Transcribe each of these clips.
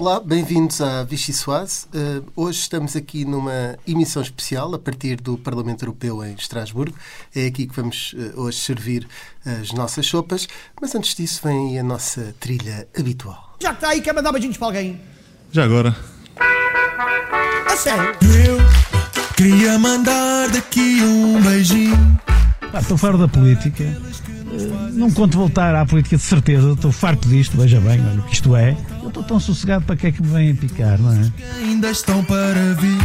Olá, bem-vindos à Vichy Soise. Uh, hoje estamos aqui numa emissão especial a partir do Parlamento Europeu em Estrasburgo. É aqui que vamos uh, hoje servir as nossas sopas, mas antes disso vem a nossa trilha habitual. Já que está aí, quer mandar beijinhos para alguém? Já agora. A sério? Eu queria mandar daqui um beijinho. Estou fora da política. Eh, Não conto voltar à política de certeza. Estou farto disto, veja bem, olha o que isto é. Eu estou tão sossegado para que é que me vêm picar, não é? ainda estão para vir.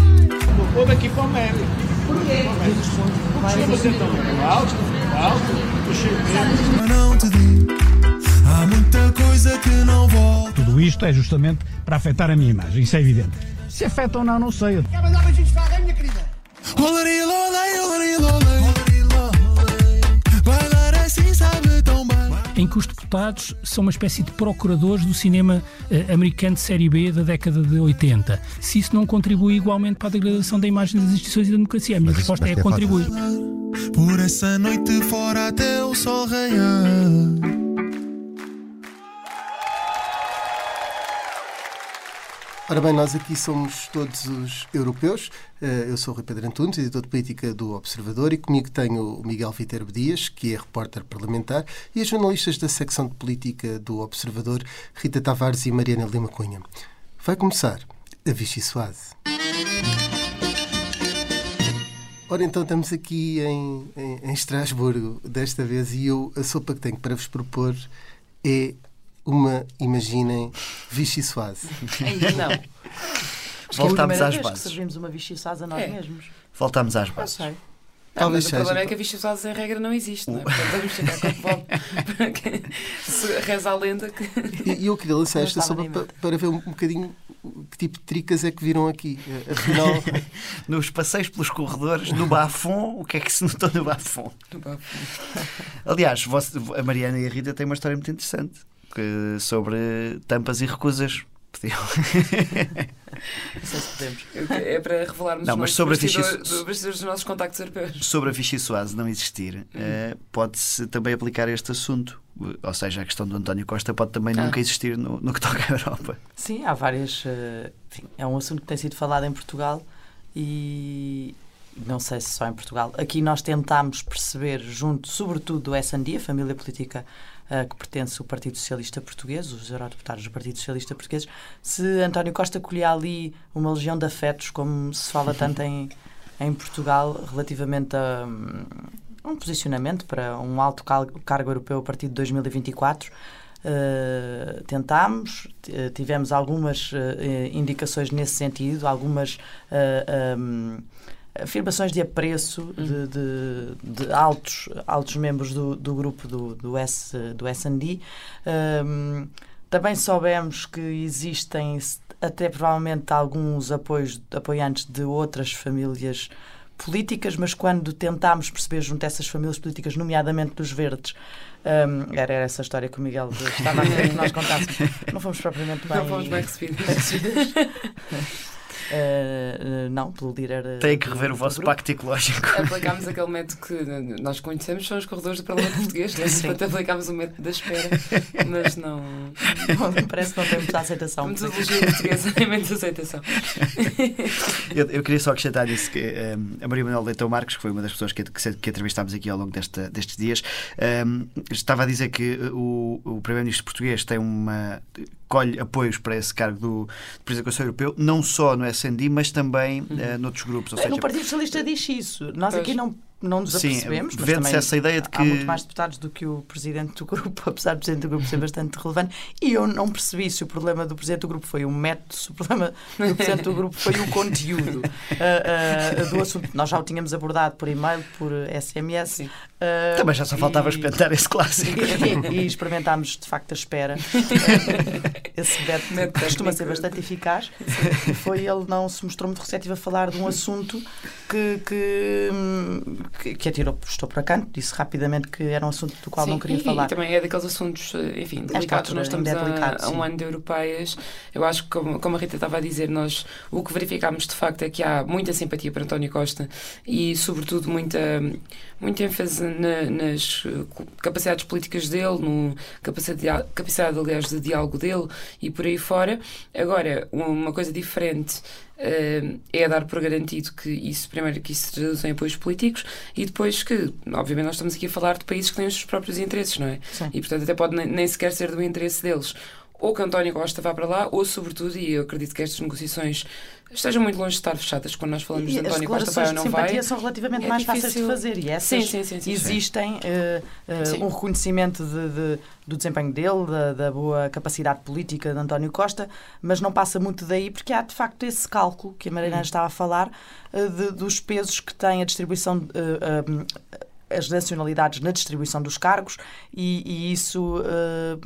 Vou daqui para o Médio. Porquê? Porque você também. Alto, alto. Mas não te digo, há muita coisa que não volta. Tudo isto é justamente para afetar a minha imagem, isso é evidente. Se afeta ou não, não sei. Quer mandar beijinhos para alguém, minha querida? Olari, lolei, olari, lolei. Olari, em que os deputados são uma espécie de procuradores do cinema eh, americano de série B da década de 80. Se isso não contribui igualmente para a degradação da imagem das instituições e da democracia, a minha resposta é contribui. Por essa noite fora até o sol raiar. Ora bem, nós aqui somos todos os europeus. Uh, Eu sou o Rui Pedro Antunes, editor de política do Observador, e comigo tenho o Miguel Viterbo Dias, que é repórter parlamentar, e as jornalistas da secção de política do Observador, Rita Tavares e Mariana Lima Cunha. Vai começar a Vichy Soase. Ora, então estamos aqui em, em, em Estrasburgo desta vez e eu a sopa que tenho para vos propor é uma, imaginem, Vichy Soase. Ainda não. É primeira às bases. que servimos uma vichiçada a nós É. mesmos. Voltámos às bases. sei. Talvez mas o problema seja. é que a usada em regra não existe, não é? Portanto, vamos chegar com para que se reza a lenda que. E eu queria lançar Não esta nem para, para ver um, bocadinho que tipo de tricas é que viram aqui. Eh, Afinal, Nos passeios pelos corredores, no Bafon, o que é que se notou no Bafon? Aliás, você- a Mariana e a Rita têm uma história muito interessante que- sobre tampas e recusas. Podiam- Não sei se podemos. É para revelarmos Não, os mas nossos sobre a Vichy- do- dos nossos contactos europeus. sobre a Vichy Soase não existir, Hum. eh, pode-se também aplicar este assunto. Ou seja, a questão do António Costa pode também Ah. nunca existir no, no que toca à Europa. Sim, há várias. eh, enfim, é um assunto que tem sido falado em Portugal e não sei se só em Portugal. Aqui nós tentámos perceber, junto, sobretudo do SND, a família política a que pertence o Partido Socialista Português, os eurodeputados do Partido Socialista Português, se António Costa colhia ali uma legião de afetos, como se fala tanto em, em Portugal, relativamente a hum, um posicionamento para um alto cargo europeu a partir de 2024. Uh, tentámos, t- tivemos algumas uh, indicações nesse sentido, algumas uh, um, afirmações de apreço de, de- de altos, altos membros do, do grupo do, do, S, do S&D. Um, também soubemos que existem até provavelmente alguns apoios, apoiantes de outras famílias políticas, mas quando tentámos perceber junto a essas famílias políticas, nomeadamente dos verdes, um, era essa a história que o Miguel estava a querer que nós contássemos. Não fomos propriamente bem. Não fomos bem recebidos. Uh, não, pelo líder. Tem que rever o vosso grupo. pacto ecológico. Aplicámos aquele método que nós conhecemos, são os corredores do Parlamento Português, né? Portanto aplicámos o método da espera, mas não. Não, Parece que não tem muita aceitação. Metodologia portuguesa nem menos aceitação. Eu, eu queria só acrescentar isso que eh, a Maria Manuel Leitão Marques, que foi uma das pessoas que, que, que entrevistámos aqui ao longo desta, destes dias, eh, estava a dizer que o, o Primeiro-Ministro português tem uma colhe apoios para esse cargo do de Presidente do Conselho Europeu, não só no SND, mas também eh, noutros grupos. Ou seja, No Partido Socialista diz isso. Nós Pois. aqui não, não nos Sim, apercebemos, mas vende-se também essa ideia de que- há muito mais deputados do que o Presidente do Grupo, apesar do Presidente do Grupo ser bastante relevante. E eu não percebi se o problema do Presidente do Grupo foi o método, se o problema do Presidente do Grupo foi o conteúdo ah, ah, do assunto. Nós já o tínhamos abordado por e-mail, por SMS. Sim. Ah, também já só faltava e- experimentar esse clássico. e, e experimentámos de facto a espera. Esse método Método costuma ser bastante eficaz. Foi ele não se mostrou muito receptivo a falar de um assunto que, que, hum, que, que atirou, estou para canto, disse rapidamente que era um assunto do qual Sim, não queria e, falar. E também é daqueles assuntos, eh, enfim, delicados. altura Nós estamos é delicado, a, a um ano de europeias. Eu acho que, como, como a Rita estava a dizer, nós o que verificámos de facto é que há muita simpatia para António Costa e, sobretudo, muita, muita ênfase na- nas eh, capacidades políticas dele, no capacidade, capacidade, aliás, de diálogo dele e por aí fora. Agora, uma coisa diferente eh, é dar por garantido que isso, primeiro, que isso se traduz em apoios políticos e depois que, obviamente, nós estamos aqui a falar de países que têm os seus próprios interesses, não é? Sim. E, portanto, até pode nem, nem sequer ser do interesse deles. Ou que António Costa vá para lá, ou, sobretudo, e eu acredito que estas negociações estejam muito longe de estar fechadas quando nós falamos de as António Costa vai ou não vai. simpatia são relativamente É mais fáceis de difícil. fazer e essas Sim, sim, sim, sim. existem eh, Sim. um reconhecimento de- de- do desempenho dele, da, da boa capacidade política de António Costa, mas não passa muito daí porque há de facto esse cálculo que a Mariana Hum. estava a falar eh, de- dos pesos que tem a distribuição. eh, as nacionalidades na distribuição dos cargos e, e isso eh,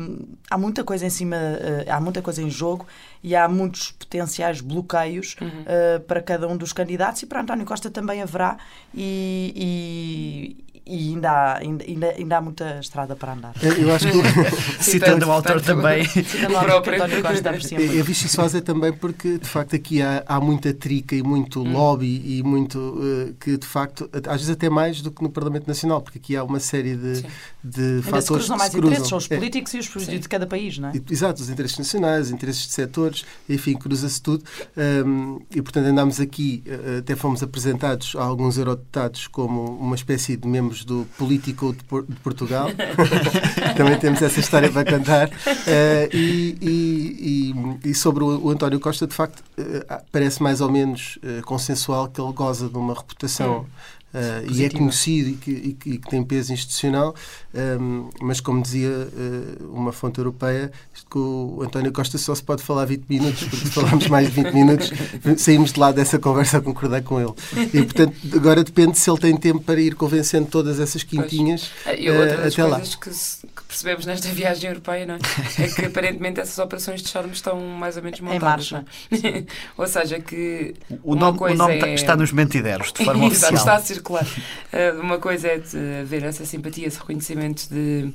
há muita coisa em cima eh, há muita coisa em jogo e há muitos potenciais bloqueios Uhum. eh, para cada um dos candidatos e para António Costa também haverá e, e- e ainda, há, ainda, ainda, ainda há muita estrada para andar. Eu, eu acho que o- Citando o autor também. Citando algo que António Costa aprecia É, é muito. viçosa é também porque, de facto, aqui há, há muita trica e muito Hum. lobby e muito eh, que, de facto, às vezes até mais do que no Parlamento Nacional, porque aqui há uma série de, Sim. De Ainda se fatores cruzam mais se cruzam. interesses, são os É. políticos e os de cada país, não é? Exato, os interesses nacionais, os interesses de setores, enfim, cruza-se tudo. Um, e, portanto, andámos aqui, eh, até fomos apresentados a alguns eurodeputados como uma espécie de membros do Político de, Por- de Portugal. Também temos essa história para contar. Eh, e, e- e- sobre o, o António Costa, de facto, eh, parece mais ou menos eh, consensual que ele goza de uma reputação. Eh, e é conhecido e que, e que- e que tem peso institucional, um, mas como dizia eh, uma fonte europeia, isto que o António Costa só se pode falar 20 minutos, porque se falarmos mais de 20 minutos, saímos de lá dessa conversa a concordar com ele. E, portanto, agora depende se ele tem tempo para ir convencendo todas essas quintinhas E outra eh, das até lá. coisas que, se- que percebemos nesta viagem europeia não é? é que aparentemente essas operações de charme estão mais ou menos montadas. marcha. não é? ou seja, que O nome, o nome é... tá- está nos mentideros, de forma Exato, oficial. está a circular. Eh, uma coisa é haver essa simpatia, esse reconhecimento de,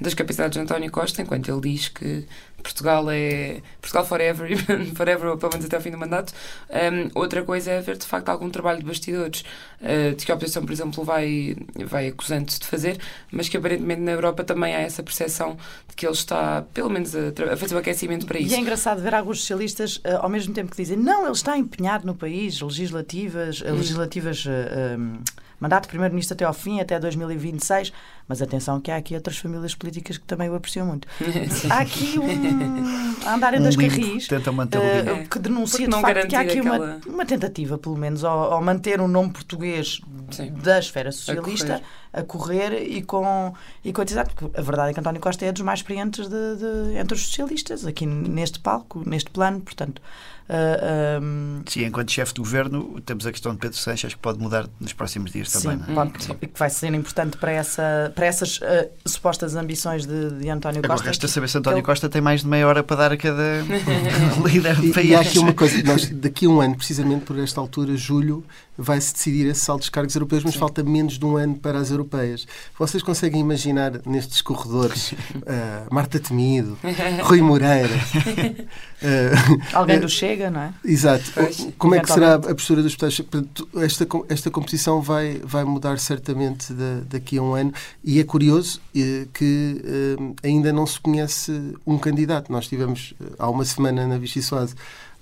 das capacidades de António Costa, enquanto ele diz que Portugal é Portugal forever, forever, ou pelo menos até ao fim do mandato. Um, outra coisa é haver de facto algum trabalho de bastidores eh, de que a oposição, por exemplo, vai, vai acusando de fazer, mas que aparentemente na Europa também há essa percepção de que ele está, pelo menos, a, a fazer o aquecimento para E isso. é engraçado ver alguns socialistas, eh, ao mesmo tempo que dizem não, ele está empenhado no país, legislativas, eh, legislativas um, mandato de primeiro-ministro até ao fim, até 2026, mas atenção que há aqui outras famílias políticas que também o apreciam muito. Há aqui um a andarem Um das limbo, carris. tentam manter o eh, limbo. que denuncia de facto que há aqui uma, aquela- uma tentativa, pelo menos, ao, ao manter um nome português Sim. da esfera socialista correr. a correr, e com e com atividade, porque a verdade é que António Costa é dos mais experientes de, de- entre os socialistas, aqui neste palco, neste plano, portanto. Ah, ahm, Sim, enquanto chefe do governo, temos a questão de Pedro Sanches que pode mudar nos próximos dias também. Sim, não é? pode- e que vai ser importante para, essa, para essas ah, supostas ambições de, de António Agora Costa. resta saber se António Ele- Costa tem mais de meia hora para dar a cada líder do E, país. e há aqui uma coisa, nós, daqui a um ano, precisamente por esta altura, julho, vai-se decidir esse salto dos cargos europeus, mas falta menos de um ano para as europeias. Vocês conseguem imaginar nestes corredores ah, Marta Temido, Rui Moreira, ah, Alguém do Chega, não é? Exato. Pois, Como é que será a postura dos deputados? Esta, esta composição vai, vai mudar certamente da- daqui a um ano e é curioso eh, que eh, ainda não se conhece um candidato. Nós tivemos eh, há uma semana na Vichy Soase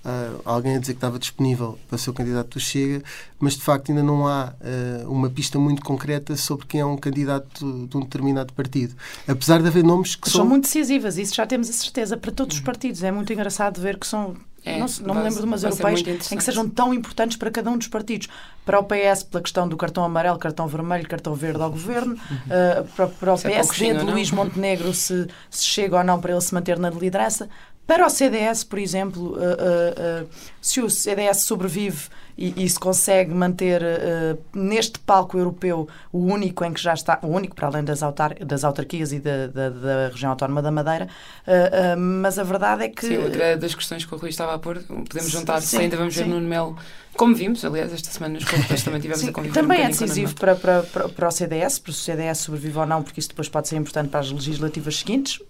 ah, alguém a dizer que estava disponível para ser o candidato do Chega, mas de facto ainda não há eh, uma pista muito concreta sobre quem é um candidato de um determinado partido. Apesar de haver nomes que São são muito decisivas, isso já temos a certeza, para todos os partidos. É muito engraçado ver que são. É, não, não me vai- lembro de umas europeias em que sejam tão importantes para cada um dos partidos. Para o PS, pela questão do cartão amarelo, cartão vermelho, cartão verde ao governo. Uh, para, para o Se é o PSD, coxinho de não. Luís Montenegro, se, se chega ou não para ele se manter na liderança. Para o CDS, por exemplo, uh, uh, se o CDS sobrevive e, e se consegue manter uh, neste palco europeu o único em que já está, o único para além das, autar, das autarquias e da, da, da região autónoma da Madeira, uh, uh, mas a verdade é que Sim, outra das questões que o Rui estava a pôr, podemos juntar se ainda vamos ver sim. Nuno Melo, como vimos, aliás, esta semana nos corredores também tivemos Sim, a conviver também um é decisivo para, para, para, para o CDS, para o CDS sobrevive ou não, porque isso depois pode ser importante para as legislativas seguintes,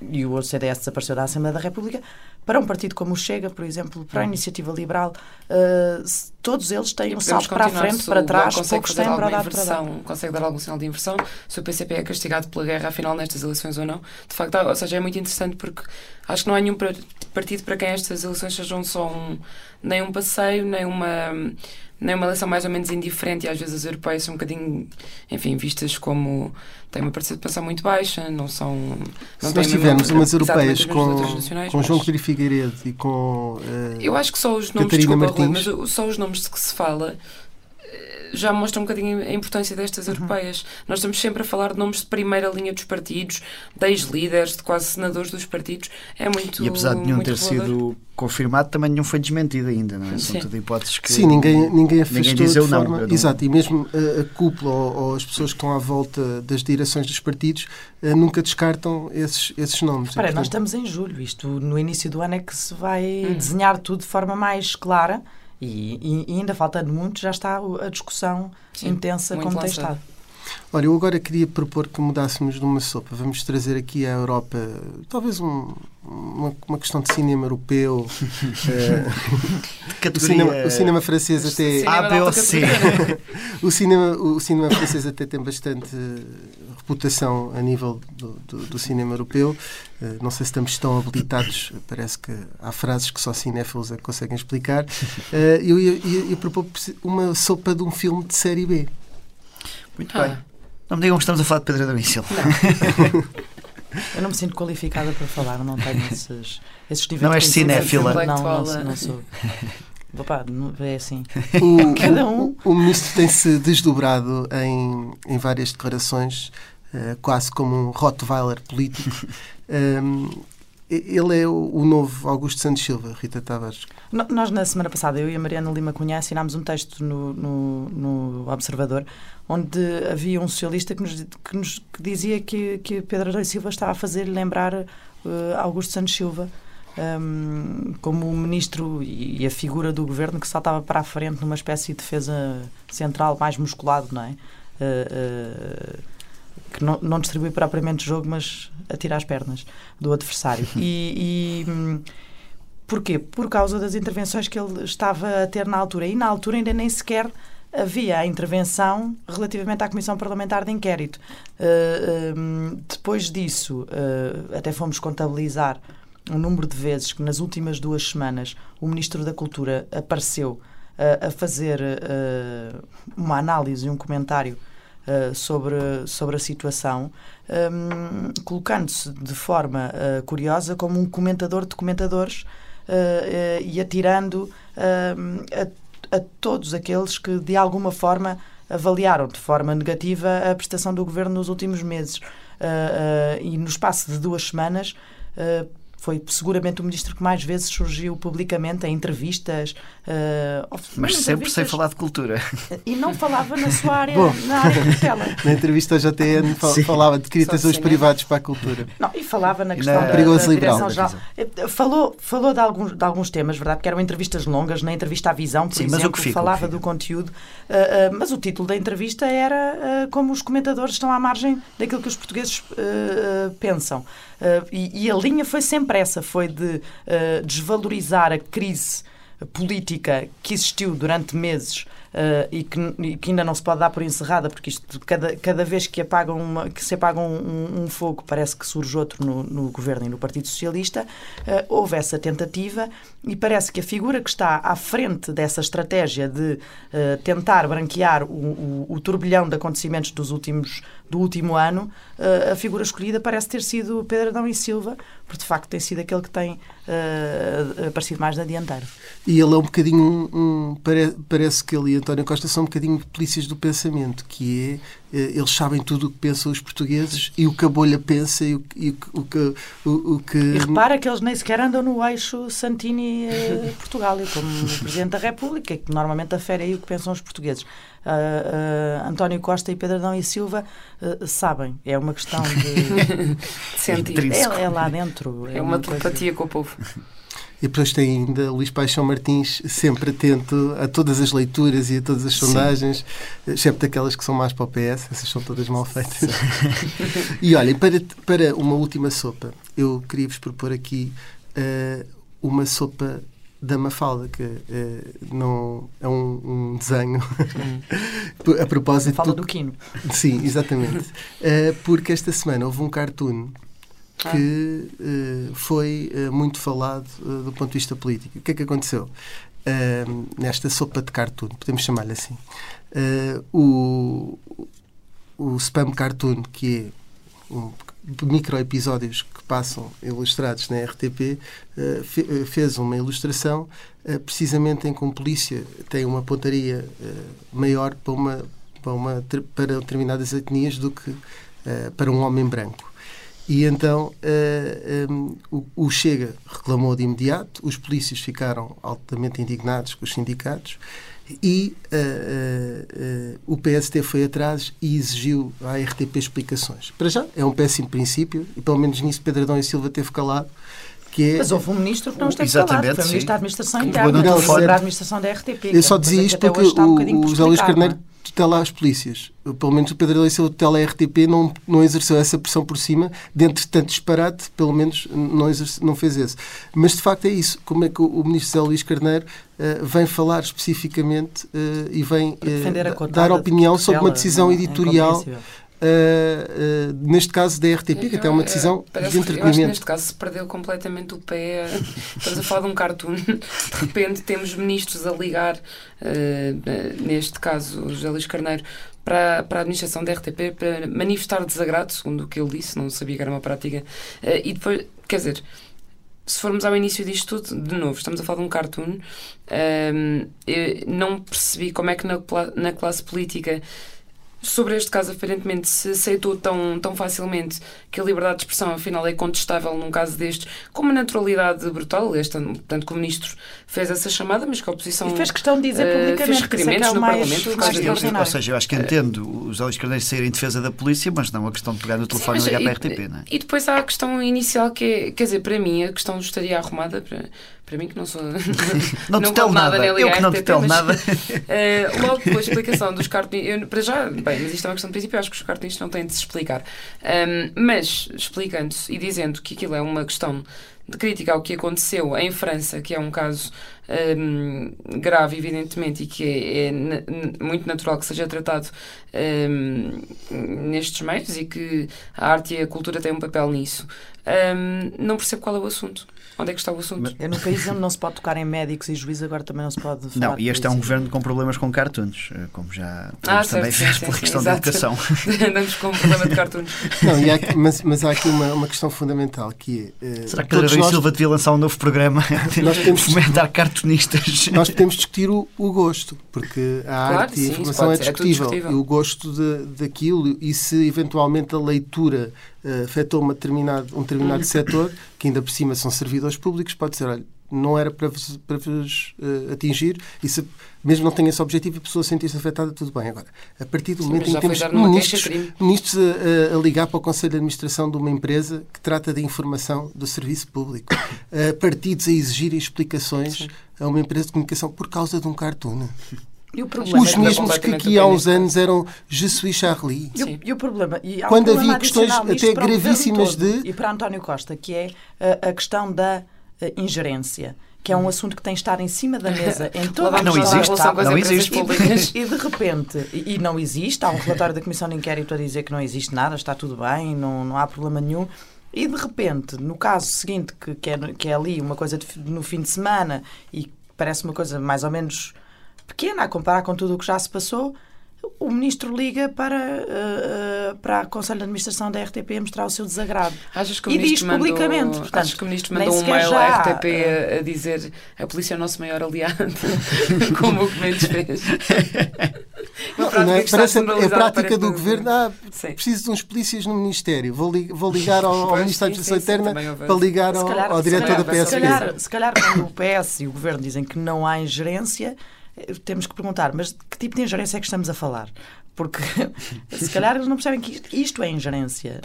e o CDS desapareceu da Assembleia da República. Para um partido como o Chega, por exemplo, para a Iniciativa Liberal, se- todos eles têm um salto para a frente, para trás, poucos têm para dar para dar. inversão, consegue dar algum sinal de inversão, se o PCP é castigado pela guerra, afinal, nestas eleições ou não. De facto, ou seja, é muito interessante porque acho que não há nenhum partido para quem estas eleições sejam só um, nem um passeio, nem uma, nem uma eleição mais ou menos indiferente e às vezes as europeias são um bocadinho, enfim, vistas como têm uma participação muito baixa, não são... Não Se nós tivermos umas europeias com, com João Pedro Figueiredo e com. eh, eu acho que só os nomes, Catarina desculpa, Rui, mas só os nomes de que se fala já mostram um bocadinho a importância destas europeias. Nós estamos sempre a falar de nomes de primeira linha dos partidos, de ex-líderes, de quase senadores dos partidos. É muito E apesar de nenhum ter sido confirmado, também nenhum foi desmentido ainda, não é? São Sim. tudo hipóteses que. Sim, ninguém, ninguém afastou ninguém diz eu de não, forma. eu não- Exato, e mesmo a, a cúpula ou, ou as pessoas que estão à volta das direções dos partidos eh, nunca descartam esses, esses nomes. Espera, E, nós portanto, estamos em julho. Isto no início do ano é que se vai Hum. desenhar tudo de forma mais clara e, e- e ainda faltando muito, já está a discussão Sim, intensa como tem estado. Olha, eu agora queria propor que mudássemos de uma sopa. Vamos trazer aqui à Europa talvez um- uma, uma questão de cinema europeu. eh, o, Categoria. cinema, o cinema francês até. Cinema A, de B ou C. categoria. O cinema, o cinema francês até tem bastante eh, reputação a nível do, do- do cinema europeu. Eh, não sei se estamos tão habilitados, parece que há frases que só cinéfilos é que conseguem explicar. Eu ia propor uma sopa de um filme de série B. Muito Ah. bem. Não me digam que estamos a falar de Pedro e Silva. Eu não me sinto qualificada para falar, não tenho esses, esses Não és cinéfila. Não, não, não sou. Opa, não- é assim. O, Cada um. o, o ministro tem-se desdobrado em, em várias declarações, eh, quase como um Rottweiler político. Um, ele é o, o novo Augusto Santos Silva, Rita Tavares. No- Nós, na semana passada, eu e a Mariana Lima Cunha assinámos um texto no, no, no Observador onde havia um socialista que nos, que nos que dizia que, que Pedro e Silva estava a fazer lembrar eh, Augusto Santos Silva hum, como o ministro e, e a figura do governo que saltava para a frente numa espécie de defesa central mais musculado, não é? Eh, eh, que não, não distribui propriamente o jogo, mas atira às pernas do adversário. E, e, Porquê? Por causa das intervenções que ele estava a ter na altura. E na altura ainda nem sequer havia a intervenção relativamente à Comissão Parlamentar de Inquérito. Uh, um, depois disso, uh, até fomos contabilizar o número de vezes que nas últimas duas semanas o Ministro da Cultura apareceu uh, a fazer uma análise e um comentário sobre, sobre a situação, um, colocando-se de forma curiosa como um comentador de comentadores e atirando uh, a, a todos aqueles que de alguma forma avaliaram de forma negativa a prestação do governo nos últimos meses. Uh, e no espaço de duas semanas foi seguramente o ministro que mais vezes surgiu publicamente em entrevistas. Uh, Mas sempre entrevistas, sem falar de cultura. E não falava na sua área, Bom. na área tutela. Na entrevista ao JTN fal- Sim. falava de cinema. privados para a cultura. Não, e falava na questão Na- da, Perigoso da liberal. Eh, Falou, falou de, alguns, de alguns temas, verdade, que eram entrevistas longas, na entrevista à Visão, por Sim, mas o exemplo, que fica, falava o que fica. do conteúdo, eh, eh, mas o título da entrevista era como os comentadores estão à margem daquilo que os portugueses pensam. Eh, e, e a linha foi sempre essa, foi de eh, desvalorizar a crise política que existiu durante meses eh, e, que, e que ainda não se pode dar por encerrada, porque isto, cada, cada vez que, apagam uma- que se apaga um, um- fogo, parece que surge outro no, no governo e no Partido Socialista. Eh, houve essa tentativa e parece que a figura que está à frente dessa estratégia de eh, tentar branquear o, o, o turbilhão de acontecimentos dos últimos, do último ano, a figura escolhida parece ter sido Pedro Adão e Silva, porque de facto tem sido aquele que tem aparecido mais na dianteira. E ele é um bocadinho um, um- pare- parece que ele António Costa são um bocadinho polícias do pensamento, que é eh, eles sabem tudo o que pensam os portugueses e o que a bolha pensa e o, que- e o que- o que o, o que E repara que eles nem sequer andam no eixo Santini-Portugal, como o Presidente da República, que normalmente afere aí o que pensam os portugueses. Ah, ah, António Costa e Pedro Adão e Silva ah, sabem. É uma questão de. de é, é lá dentro. É uma coisa- telepatia com o povo. E depois tem ainda Luís Paixão Martins, sempre atento a todas as leituras e a todas as sondagens, excepto aquelas que são mais para o PS, essas são todas mal feitas. e olhem, para, para uma última sopa, eu queria vos propor aqui eh, uma sopa da Mafalda, que eh, não, é um, um desenho a propósito Fala do- do Quino. Sim, exatamente. Eh, porque esta semana houve um cartoon que eh, foi eh, muito falado eh, do ponto de vista político. O que é que aconteceu? Nesta sopa de cartoon, podemos chamar-lhe assim. O, o spam cartoon, que é um micro episódios que passam ilustrados na RTP, fe- fez uma ilustração precisamente em que um polícia tem uma pontaria maior para, uma, para, uma, para determinadas etnias do que para um homem branco. E então eh, um, o, o Chega reclamou de imediato, os polícias ficaram altamente indignados com os sindicatos e eh, eh, o PST foi atrás e exigiu à RTP explicações. Para já, é um péssimo princípio e pelo menos nisso Pedro Adão e Silva teve calado, que é... Mas houve um ministro que não esteve Exatamente, calado, foi o sim. ministro da Administração Que Interna, não foi da Administração da RTP. é Eu só uma dizia isto porque um o, José Luís Carneiro não é? Tutela as polícias. Pelo menos o Pedro e Silva tutela a RTP não, não exerceu essa pressão por cima, dentre tanto disparate, pelo menos não, exerce- não fez esse. Mas de facto é isso. Como é que o, o ministro José Luís Carneiro eh, vem falar especificamente eh, e vem cotada dar opinião sobre uma decisão não é? É eh, eh, neste caso da RTP, que até é uma decisão Parece de acho que entretenimento. neste caso se perdeu completamente o pé. Estamos a falar de um cartoon. De repente temos ministros a ligar, eh, eh, neste caso o José Luís Carneiro, para, para a administração da RTP para manifestar desagrado, segundo o que ele disse, não sabia que era uma prática. Eh, e depois, quer dizer, se formos ao início disto tudo, de novo, estamos a falar de um cartoon. eu não percebi como é que na, na classe política sobre este caso, aparentemente, se aceitou tão, tão facilmente que a liberdade de expressão, afinal, é contestável num caso destes, com uma naturalidade brutal. Este, portanto, que o ministro fez essa chamada, mas que a oposição. E fez questão de dizer eh, publicamente fez que isso é que é requerimentos o no mais, Parlamento por causa disto. ou seja, eu acho que entendo os José Carneiro sair em defesa da polícia, mas não a questão de pegar no telefone Sim, e ligar para a e- RTP, não é? E depois há a questão inicial que é, quer dizer, para mim, a questão estaria arrumada, para, para mim que não sou. Não te não vou nada. nem Eu que não te mas, nada. eh, logo pela explicação dos cartoons, para já, bem, mas isto é uma questão de princípio, eu acho que os cartoons não têm de se explicar. Ahm, mas explicando-se e dizendo que aquilo é uma questão de crítica ao que aconteceu em França, que é um caso ahm, grave, evidentemente, e que é, é muito natural que seja tratado ahm, nestes meios e que a arte e a cultura têm um papel nisso. Ahm, não percebo qual é o assunto. Onde é que está o assunto? É num país onde não se pode tocar em médicos e juízes, agora também não se pode falar Não, e este é um governo com problemas com cartoons, eh, como já Ah, também certo, sim, ver sim, pela sim, questão da exato. educação. Andamos com um problema de cartoons. Não, e há mas, mas há aqui uma, uma questão fundamental que é. eh, Será que Pedro e nós- Silva devia lançar um novo programa? Nós temos- fomentar cartunistas. Nós podemos discutir o, o gosto, porque a Claro, arte e sim, a isso informação é é discutível. discutível. e o gosto de, daquilo, e se eventualmente a leitura eh, afetou uma determinado, um determinado Hum. setor, que ainda por cima são servidores públicos, pode ser, olha, não era para vos, para vos eh, atingir, e se mesmo não tenha esse objetivo, a pessoa sentir-se afetada, tudo bem. Agora, a partir do Sim, momento em que temos ministros, ministros a, a- a ligar para o Conselho de Administração de uma empresa que trata de informação do serviço público, eh, partidos a exigirem explicações a uma empresa de comunicação por causa de um cartoon. E o problema Os é mesmos que completamente aqui há uns anos eram Je suis Charlie. E o, e o problema, e há um Quando problema havia questões até gravíssimas todo de- E para António Costa, que é a, a questão da eh, ingerência, que é um assunto que tem de estar em cima da mesa em toda Lá a não existe, as não existe. públicas. E de repente, e, e não existe, há um relatório da Comissão de Inquérito a dizer que não existe nada, está tudo bem, não, não há problema nenhum. E de repente, no caso seguinte, que, que, é, que é ali uma coisa de no fim de semana e parece uma coisa mais ou menos pequena a comparar com tudo o que já se passou, o ministro liga para, eh, para a Conselho de Administração da RTP mostrar o seu desagrado. Achas que o E ministro diz mandou, publicamente, portanto, achas que o ministro mandou um mail já, à RTP eh, a, a dizer a polícia é o nosso maior aliado, como o Mendes fez? Prática Não é? Parece a, prática do governo. Ah, Sim. preciso de uns polícias no Ministério. Vou, li- vou ligar ao, ao Pois, Ministro da Administração Interna para ligar ao, calhar- ao diretor calhar da ser Se PSP. calhar, se calhar quando o PS e o Governo dizem que não há ingerência, temos que perguntar, mas de que tipo de ingerência é que estamos a falar? Porque se calhar eles não percebem que isto, isto é ingerência.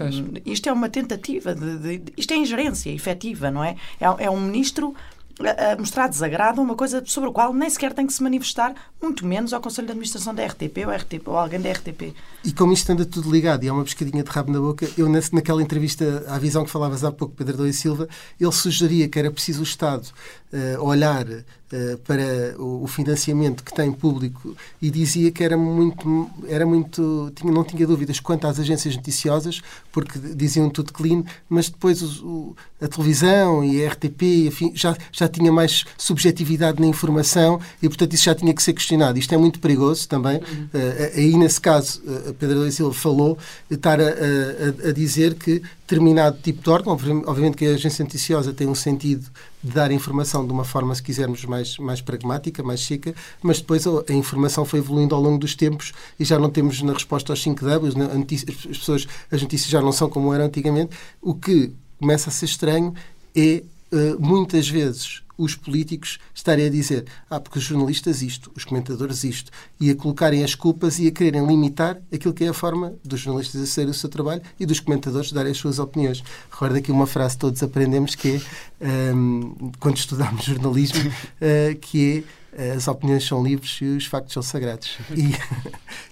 Isto é uma tentativa de, de- Isto é ingerência efetiva, não é? É, é um ministro a, a mostrar desagrado a uma coisa sobre a qual nem sequer tem que se manifestar, muito menos ao Conselho de Administração da RTP ou, RTP, ou alguém da RTP. E como isto anda tudo ligado e há uma pescadinha de rabo na boca, eu nesse- naquela entrevista à visão que falavas há pouco, Pedro e Silva, ele sugeria que era preciso o Estado eh, olhar eh, para o, o financiamento que tem público e dizia que era muito, era muito tinha, não tinha dúvidas quanto às agências noticiosas, porque diziam tudo clean, mas depois os- o- a televisão e a RTP enfim, já, já tinha mais subjetividade na informação e, portanto, isso já tinha que ser questionado. Isto é muito perigoso também. Eh, aí, nesse caso, Pedro Silva falou estar a, a- a dizer que determinado tipo de órgão, obvi- obviamente que a agência noticiosa tem um sentido de dar informação de uma forma, se quisermos, mais, mais pragmática, mais chica, mas depois a, a informação foi evoluindo ao longo dos tempos e já não temos na resposta aos 5 Ws, as pessoas, as notícias já não são como eram antigamente. O que começa a ser estranho é eh, muitas vezes os políticos estarem a dizer ah, porque os jornalistas isto, os comentadores isto, e a colocarem as culpas e a quererem limitar aquilo que é a forma dos jornalistas serem o seu trabalho e dos comentadores darem as suas opiniões. Recordo aqui uma frase que todos aprendemos que é, ehm, quando estudámos jornalismo, eh, que é as opiniões são livres e os factos são sagrados. E,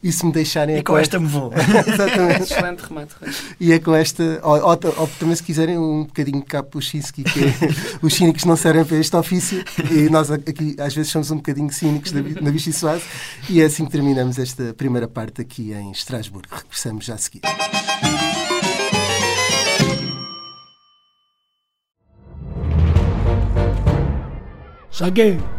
e se me deixarem... E é com esta me vou. Exatamente. Excelente remate. E é com esta, ou, ou, ou também se quiserem um bocadinho de Kapuscinski, que é, os cínicos não servem para este ofício, e nós aqui às vezes somos um bocadinho cínicos na, na Vichy Soase, e é assim que terminamos esta primeira parte aqui em Estrasburgo. Regressamos já a seguir. Saguei.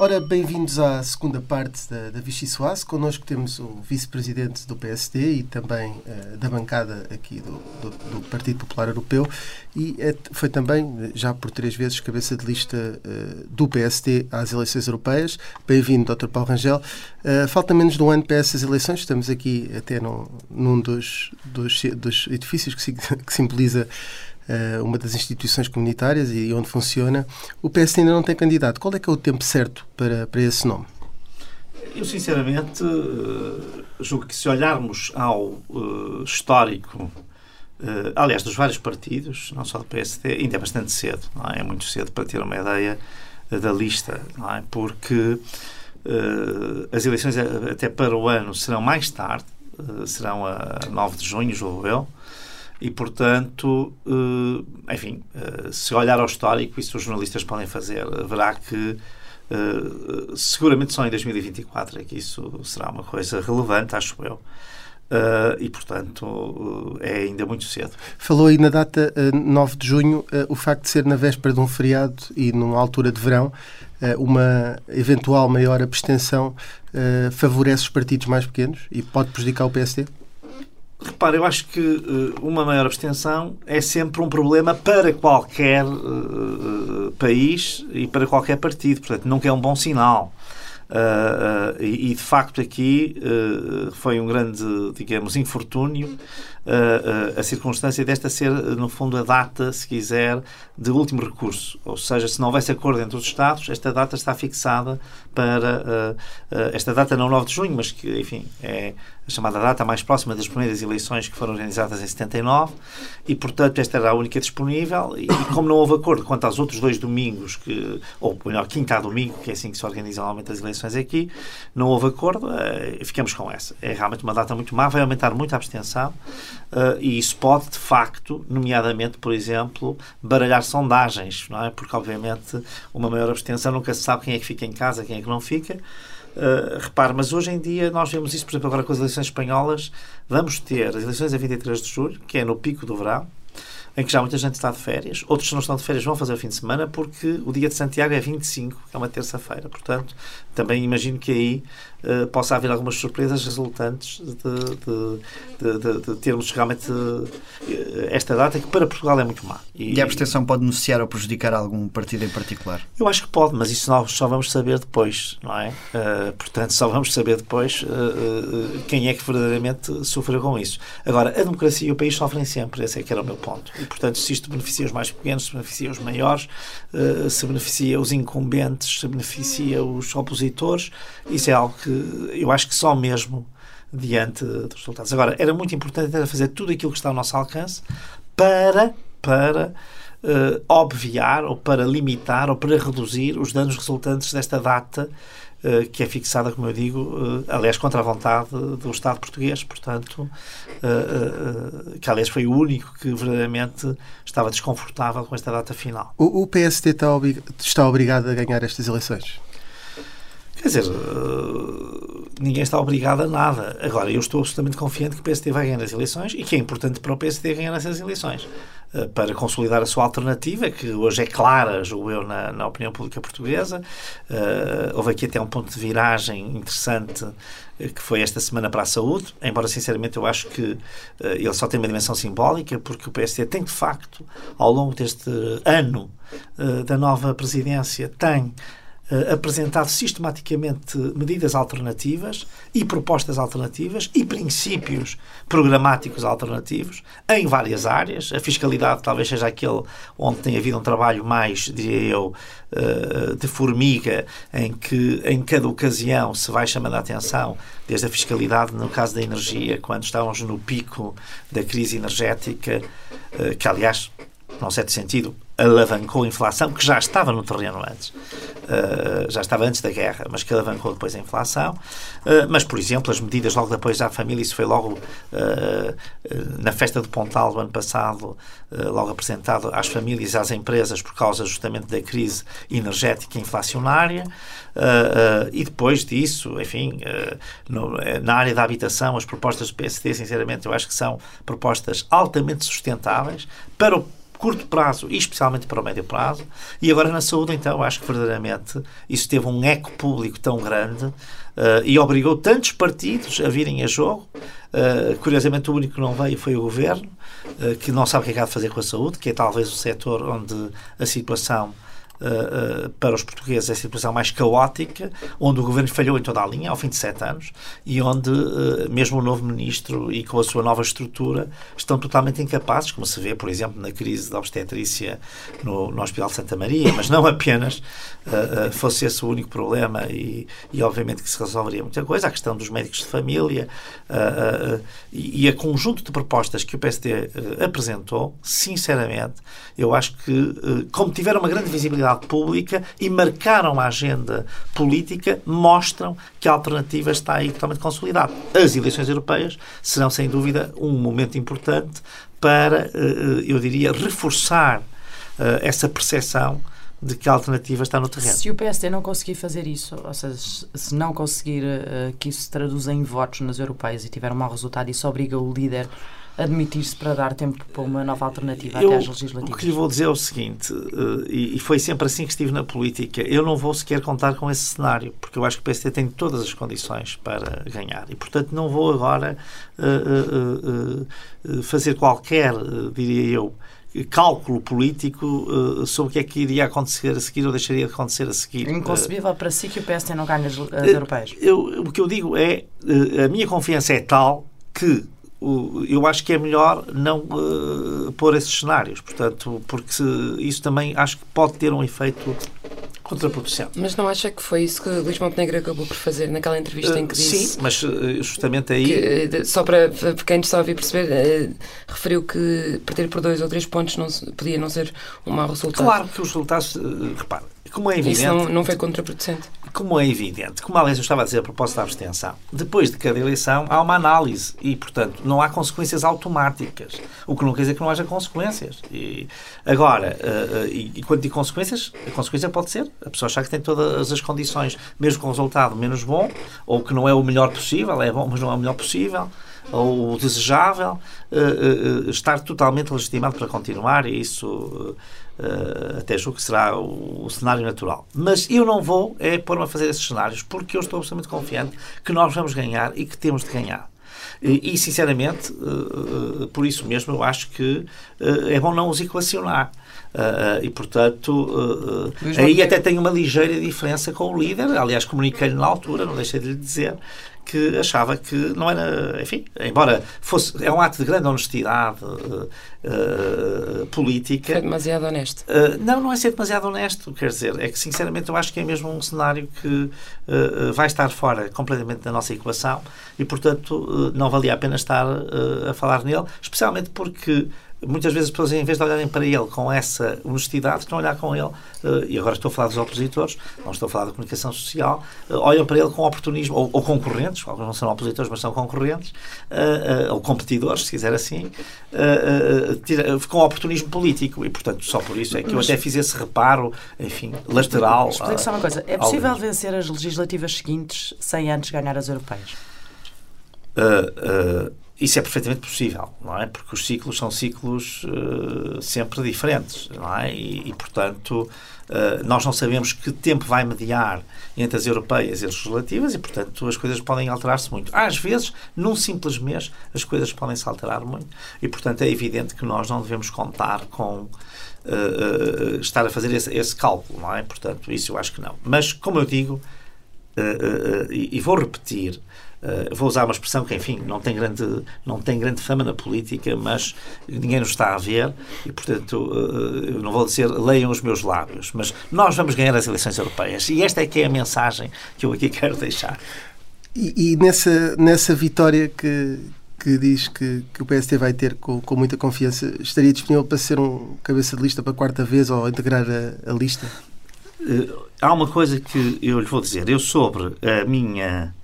Ora, bem-vindos à segunda parte da, da Vichy Soase. Connosco temos o vice-presidente do PSD e também eh, da bancada aqui do, do- do Partido Popular Europeu e é- foi também, já por três vezes, cabeça de lista eh, do PSD às eleições europeias. Bem-vindo, Dr. Paulo Rangel. Eh, falta menos de um ano para essas eleições. Estamos aqui até num, num dos, dos, dos edifícios que, que simboliza eh, uma das instituições comunitárias e onde funciona. O PSD ainda não tem candidato. Qual é que é o tempo certo para, para esse nome? Eu, sinceramente, eh, julgo que se olharmos ao eh, histórico, eh, aliás, dos vários partidos, não só do PSD, ainda é bastante cedo, é? É muito cedo para ter uma ideia da lista, é? Porque eh, as eleições até para o ano serão mais tarde, eh, serão a 9 de junho, julgo eu, e, portanto, eh, enfim, eh, se olhar ao histórico, isso os jornalistas podem fazer, verá que eh, seguramente só em 2024 é que isso será uma coisa relevante, acho eu. Eh, e, portanto, eh, é ainda muito cedo. Falou aí na data eh, 9 de junho, o facto de ser na véspera de um feriado e numa altura de verão, uma eventual maior abstenção favorece os partidos mais pequenos e pode prejudicar o PSD? Repara, eu acho que eh, uma maior abstenção é sempre um problema para qualquer eh, país e para qualquer partido. Portanto, nunca é um bom sinal. Ah, e, e, de facto aqui foi um grande, digamos, infortúnio a circunstância desta ser, no fundo, a data, se quiser, de último recurso. Ou seja, se não houvesse acordo entre os Estados, esta data está fixada para ah, esta data não 9 de junho, mas que, enfim, é a chamada data mais próxima das primeiras eleições que foram organizadas em 79 e, portanto, esta era a única disponível e, e como não houve acordo quanto aos outros dois domingos, que, ou melhor, quinta a domingo, que é assim que se organizam normalmente as eleições aqui, não houve acordo, eh, ficamos com essa. É realmente uma data muito má, vai aumentar muito a abstenção eh, e isso pode, de facto, nomeadamente, por exemplo, baralhar sondagens, não é? Porque, obviamente, uma maior abstenção nunca se sabe quem é que fica em casa, quem é que não fica. Uh, repare, mas hoje em dia nós vemos isso, por exemplo, agora com as eleições espanholas. Vamos ter as eleições a 23 de julho, que é no pico do verão, em que já muita gente está de férias. Outros que não estão de férias vão fazer o fim de semana, porque o dia de Santiago é 25, que é uma terça-feira. Portanto, também imagino que aí uh, possa haver algumas surpresas resultantes de, de, de, de termos realmente uh, esta data que para Portugal é muito má. E, e a abstenção pode beneficiar ou prejudicar algum partido em particular? Eu acho que pode, mas isso nós só vamos saber depois, não é? Uh, portanto, só vamos saber depois quem é que verdadeiramente sofreu com isso. Agora, a democracia e o país sofrem sempre, esse é que era o meu ponto. E, portanto, se isto beneficia os mais pequenos, se beneficia os maiores, se beneficia os incumbentes, se beneficia os opositores, isso é algo que eu acho que só mesmo diante dos resultados. Agora, era muito importante era fazer tudo aquilo que está ao nosso alcance para, para uh, obviar ou para limitar ou para reduzir os danos resultantes desta data uh, que é fixada, como eu digo, uh, aliás, contra a vontade do Estado português, portanto, que aliás foi o único que verdadeiramente estava desconfortável com esta data final. O, o PST está, obrig está obrigado a ganhar estas eleições? Quer dizer, uh, ninguém está obrigado a nada. Agora, eu estou absolutamente confiante que o PSD vai ganhar as eleições e que é importante para o PSD ganhar essas eleições uh, para consolidar a sua alternativa, que hoje é clara, julgo eu, na, na opinião pública portuguesa. Uh, houve aqui até um ponto de viragem interessante que foi esta semana para a saúde, embora sinceramente eu acho que ele só tem uma dimensão simbólica, porque o PSD tem de facto, ao longo deste ano da nova presidência, tem uh, apresentado sistematicamente medidas alternativas e propostas alternativas e princípios programáticos alternativos em várias áreas. A fiscalidade talvez seja aquele onde tem havido um trabalho mais, diria eu, uh, de formiga, em que em cada ocasião se vai chamando a atenção, desde a fiscalidade, no caso da energia, quando estávamos no pico da crise energética, uh, que aliás, num certo sentido, alavancou a inflação, que já estava no terreno antes. Uh, já estava antes da guerra, mas que alavancou depois a inflação. Uh, mas, por exemplo, as medidas logo de apoio à família, isso foi logo uh, na festa de Pontal do ano passado, logo apresentado às famílias e às empresas por causa justamente da crise energética e inflacionária. e depois disso, enfim, no, na área da habitação, as propostas do PSD, sinceramente, eu acho que são propostas altamente sustentáveis para o curto prazo e especialmente para o médio prazo. E agora na saúde, então, acho que verdadeiramente isso teve um eco público tão grande uh, e obrigou tantos partidos a virem a jogo. Uh, curiosamente, o único que não veio foi o governo, uh, que não sabe o que é que há de fazer com a saúde, que é talvez o setor onde a situação uh, para os portugueses é a situação mais caótica, onde o governo falhou em toda a linha, ao fim de sete anos, e onde uh, mesmo o novo ministro e com a sua nova estrutura estão totalmente incapazes, como se vê, por exemplo, na crise da obstetrícia no, no Hospital de Santa Maria, mas não apenas uh, fosse esse o único problema e, e, obviamente que se resolveria muita coisa, a questão dos médicos de família e, e a conjunto de propostas que o PSD apresentou, sinceramente, eu acho que, como tiveram uma grande visibilidade pública e marcaram a agenda política, mostram que a alternativa está aí totalmente consolidada. As eleições europeias serão, sem dúvida, um momento importante para, eh, eu diria, reforçar eh, essa percepção de que a alternativa está no terreno. Se o PSD não conseguir fazer isso, ou seja, se não conseguir uh, que isso se traduza em votos nas europeias e tiver um mau resultado, isso obriga o líder admitir-se para dar tempo para uma nova alternativa eu, até às legislativas? O que lhe vou dizer é o seguinte, uh, e, foi sempre assim que estive na política, eu não vou sequer contar com esse cenário, porque eu acho que o PSD tem todas as condições para ganhar. E, portanto, não vou agora uh, uh, fazer qualquer, diria eu, cálculo político uh, sobre o que é que iria acontecer a seguir ou deixaria de acontecer a seguir. É inconcebível uh, para si que o PSD não ganhe as, as uh, europeias? Eu, o que eu digo é, a minha confiança é tal que eu acho que é melhor não uh, pôr esses cenários, portanto, porque isso também acho que pode ter um efeito contraproducente. Mas não acha que foi isso que Luís Montenegro acabou por fazer naquela entrevista uh, em que disse... Sim, mas uh, justamente aí... Que, só para, para quem está a ouvir perceber, referiu que perder por dois ou três pontos não, podia não ser um mau resultado. Claro que os resultados, repare, como é evidente... Isso não, não foi contraproducente? Como é evidente, como aliás eu estava a dizer a propósito da abstenção, depois de cada eleição há uma análise e, portanto, não há consequências automáticas. O que não quer dizer que não haja consequências. E, agora, uh, uh, e, e quando digo consequências, a consequência pode ser a pessoa achar que tem todas as condições, mesmo com o resultado menos bom, ou que não é o melhor possível, é bom, mas não é o melhor possível. ou o desejável, uh, uh, estar totalmente legitimado para continuar e isso uh, até julgo que será o, o, cenário natural. Mas eu não vou é pôr-me a fazer esses cenários porque eu estou absolutamente confiante que nós vamos ganhar e que temos de ganhar. E, e sinceramente, por isso mesmo, eu acho que é bom não os equacionar. Uh, e, portanto, uh, aí até tem uma ligeira diferença com o líder. Aliás, comuniquei-lhe na altura, não deixei de lhe dizer, que achava que não era, enfim, embora fosse, é um ato de grande honestidade uh, uh, política. Foi demasiado honesto. Uh, não, não é ser demasiado honesto, quer dizer, é que sinceramente eu acho que é mesmo um cenário que vai estar fora completamente da nossa equação e, portanto, não valia a pena estar a falar nele, especialmente porque muitas vezes as pessoas, em vez de olharem para ele com essa honestidade, estão a olhar com ele, eh, e agora estou a falar dos opositores, não estou a falar da comunicação social, eh, olham para ele com oportunismo, ou, ou concorrentes, alguns não são opositores, mas são concorrentes, uh, ou competidores, se quiser assim, com oportunismo político, e portanto só por isso é que eu até fiz esse reparo, enfim, lateral. Explique só uma coisa, é possível vencer as legislativas seguintes sem antes ganhar as europeias? Uh, uh, isso é perfeitamente possível, não é? Porque os ciclos são ciclos uh, sempre diferentes, não é? E, e portanto, uh, nós não sabemos que tempo vai mediar entre as europeias e as legislativas e, portanto, as coisas podem alterar-se muito. Às vezes, num simples mês, as coisas podem se alterar muito e, portanto, é evidente que nós não devemos contar com uh, estar a fazer esse, esse, cálculo, não é? Portanto, isso eu acho que não. Mas, como eu digo, e, e vou repetir, Uh, vou usar uma expressão que, enfim, não tem, grande, não tem grande fama na política, mas ninguém nos está a ver e, portanto, uh, eu não vou dizer leiam os meus lábios, mas nós vamos ganhar as eleições europeias e esta é que é a mensagem que eu aqui quero deixar. E, e nessa, nessa vitória que, que diz que, que o PST vai ter com, com muita confiança, estaria disponível para ser um cabeça de lista para a quarta vez ou integrar a, a lista? Uh, há uma coisa que eu lhe vou dizer. Eu, sobre a minha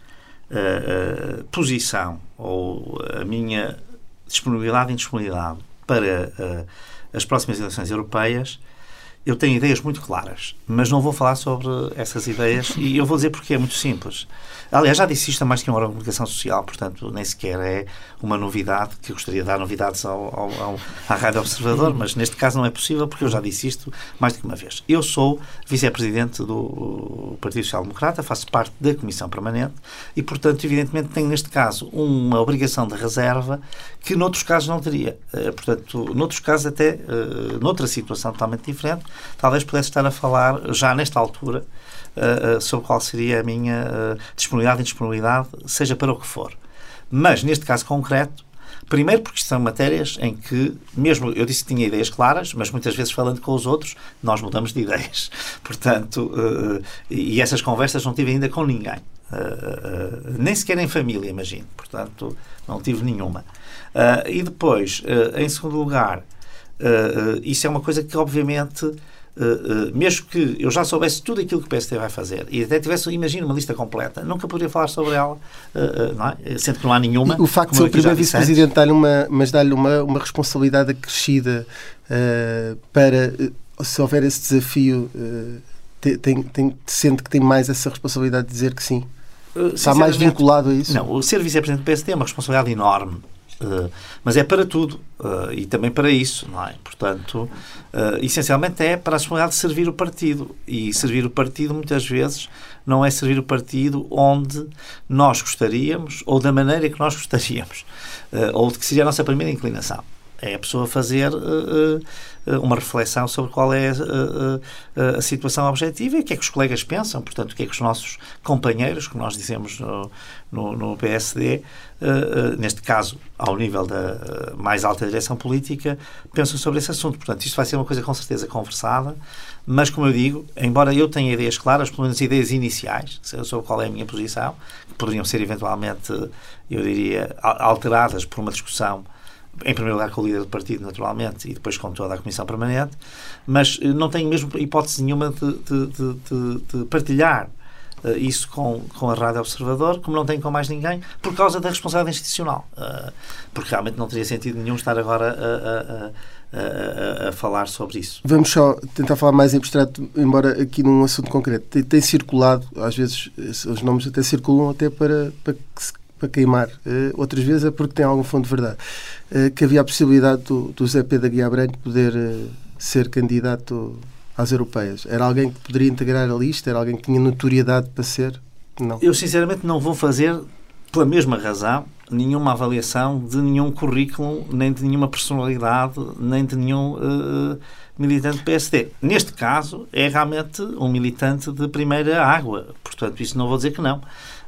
uh, posição ou a minha disponibilidade e indisponibilidade para uh, as próximas eleições europeias, eu tenho ideias muito claras, mas não vou falar sobre essas ideias e eu vou dizer porque é muito simples. Aliás, já disse isto a mais que uma hora de comunicação social, portanto, nem sequer é uma novidade, que eu gostaria de dar novidades ao, ao, ao, à Rádio Observador, mas neste caso não é possível porque eu já disse isto mais do que uma vez. Eu sou vice-presidente do Partido Social Democrata, faço parte da Comissão Permanente e, portanto, evidentemente, tenho neste caso uma obrigação de reserva que noutros casos não teria. Eh, portanto, noutros casos, até eh, noutra situação totalmente diferente, talvez pudesse estar a falar já nesta altura uh, sobre qual seria a minha uh, disponibilidade e indisponibilidade, seja para o que for. Mas, neste caso concreto, Primeiro porque são matérias em que, mesmo eu disse que tinha ideias claras, mas muitas vezes falando com os outros, nós mudamos de ideias. Portanto, uh, e essas conversas não tive ainda com ninguém. Uh, uh, nem sequer em família, imagino. Portanto, não tive nenhuma. e depois, em segundo lugar, isso é uma coisa que, obviamente, Uh, uh, mesmo que eu já soubesse tudo aquilo que o PST vai fazer e até tivesse, imagino, uma lista completa, nunca poderia falar sobre ela, uh, é? sendo que não há nenhuma. E o facto de ser o primeiro vice-presidente dar-lhe uma, mas dar-lhe uma, uma responsabilidade acrescida para, se houver esse desafio, tem, tem, sente que tem mais essa responsabilidade de dizer que sim? Está mais vinculado a isso? Não, o ser vice-presidente do PST é uma responsabilidade enorme Uh, mas é para tudo uh, e também para isso, não é? Portanto, uh, essencialmente é para a possibilidade de servir o partido e servir o partido muitas vezes não é servir o partido onde nós gostaríamos ou da maneira que nós gostaríamos ou de que seria a nossa primeira inclinação. É a pessoa fazer uma reflexão sobre qual é a, a, situação objetiva e o que é que os colegas pensam, portanto, o que é que os nossos companheiros, que nós dizemos no, no, no PSD, uh, uh, neste caso, ao nível da uh, mais alta direção política, pensam sobre esse assunto. Portanto, isto vai ser uma coisa com certeza conversada, mas, como eu digo, embora eu tenha ideias claras, pelo menos ideias iniciais, sobre qual é a minha posição, que poderiam ser eventualmente, eu diria, alteradas por uma discussão em primeiro lugar com o líder do partido, naturalmente, e depois com toda a Comissão Permanente, mas eh, não tenho mesmo hipótese nenhuma de, de, de, de partilhar uh, isso com, com a Rádio Observador, como não tenho com mais ninguém, por causa da responsabilidade institucional. Uh, porque realmente não teria sentido nenhum estar agora a, a, a, a, falar sobre isso. Vamos só tentar falar mais em abstrato, embora aqui num assunto concreto. Tem, tem circulado, às vezes os nomes até circulam até para, para que se para queimar, uh, outras vezes é porque tem algum fundo de verdade, uh, que havia a possibilidade do, do Zé Pedro Guiar Branco poder uh, ser candidato às europeias. Era alguém que poderia integrar a lista? Era alguém que tinha notoriedade para ser? Não. Eu, sinceramente, não vou fazer, pela mesma razão, nenhuma avaliação de nenhum currículo, nem de nenhuma personalidade, nem de nenhum uh, militante PSD. Neste caso, é realmente um militante de primeira água. Portanto, isso não vou dizer que não.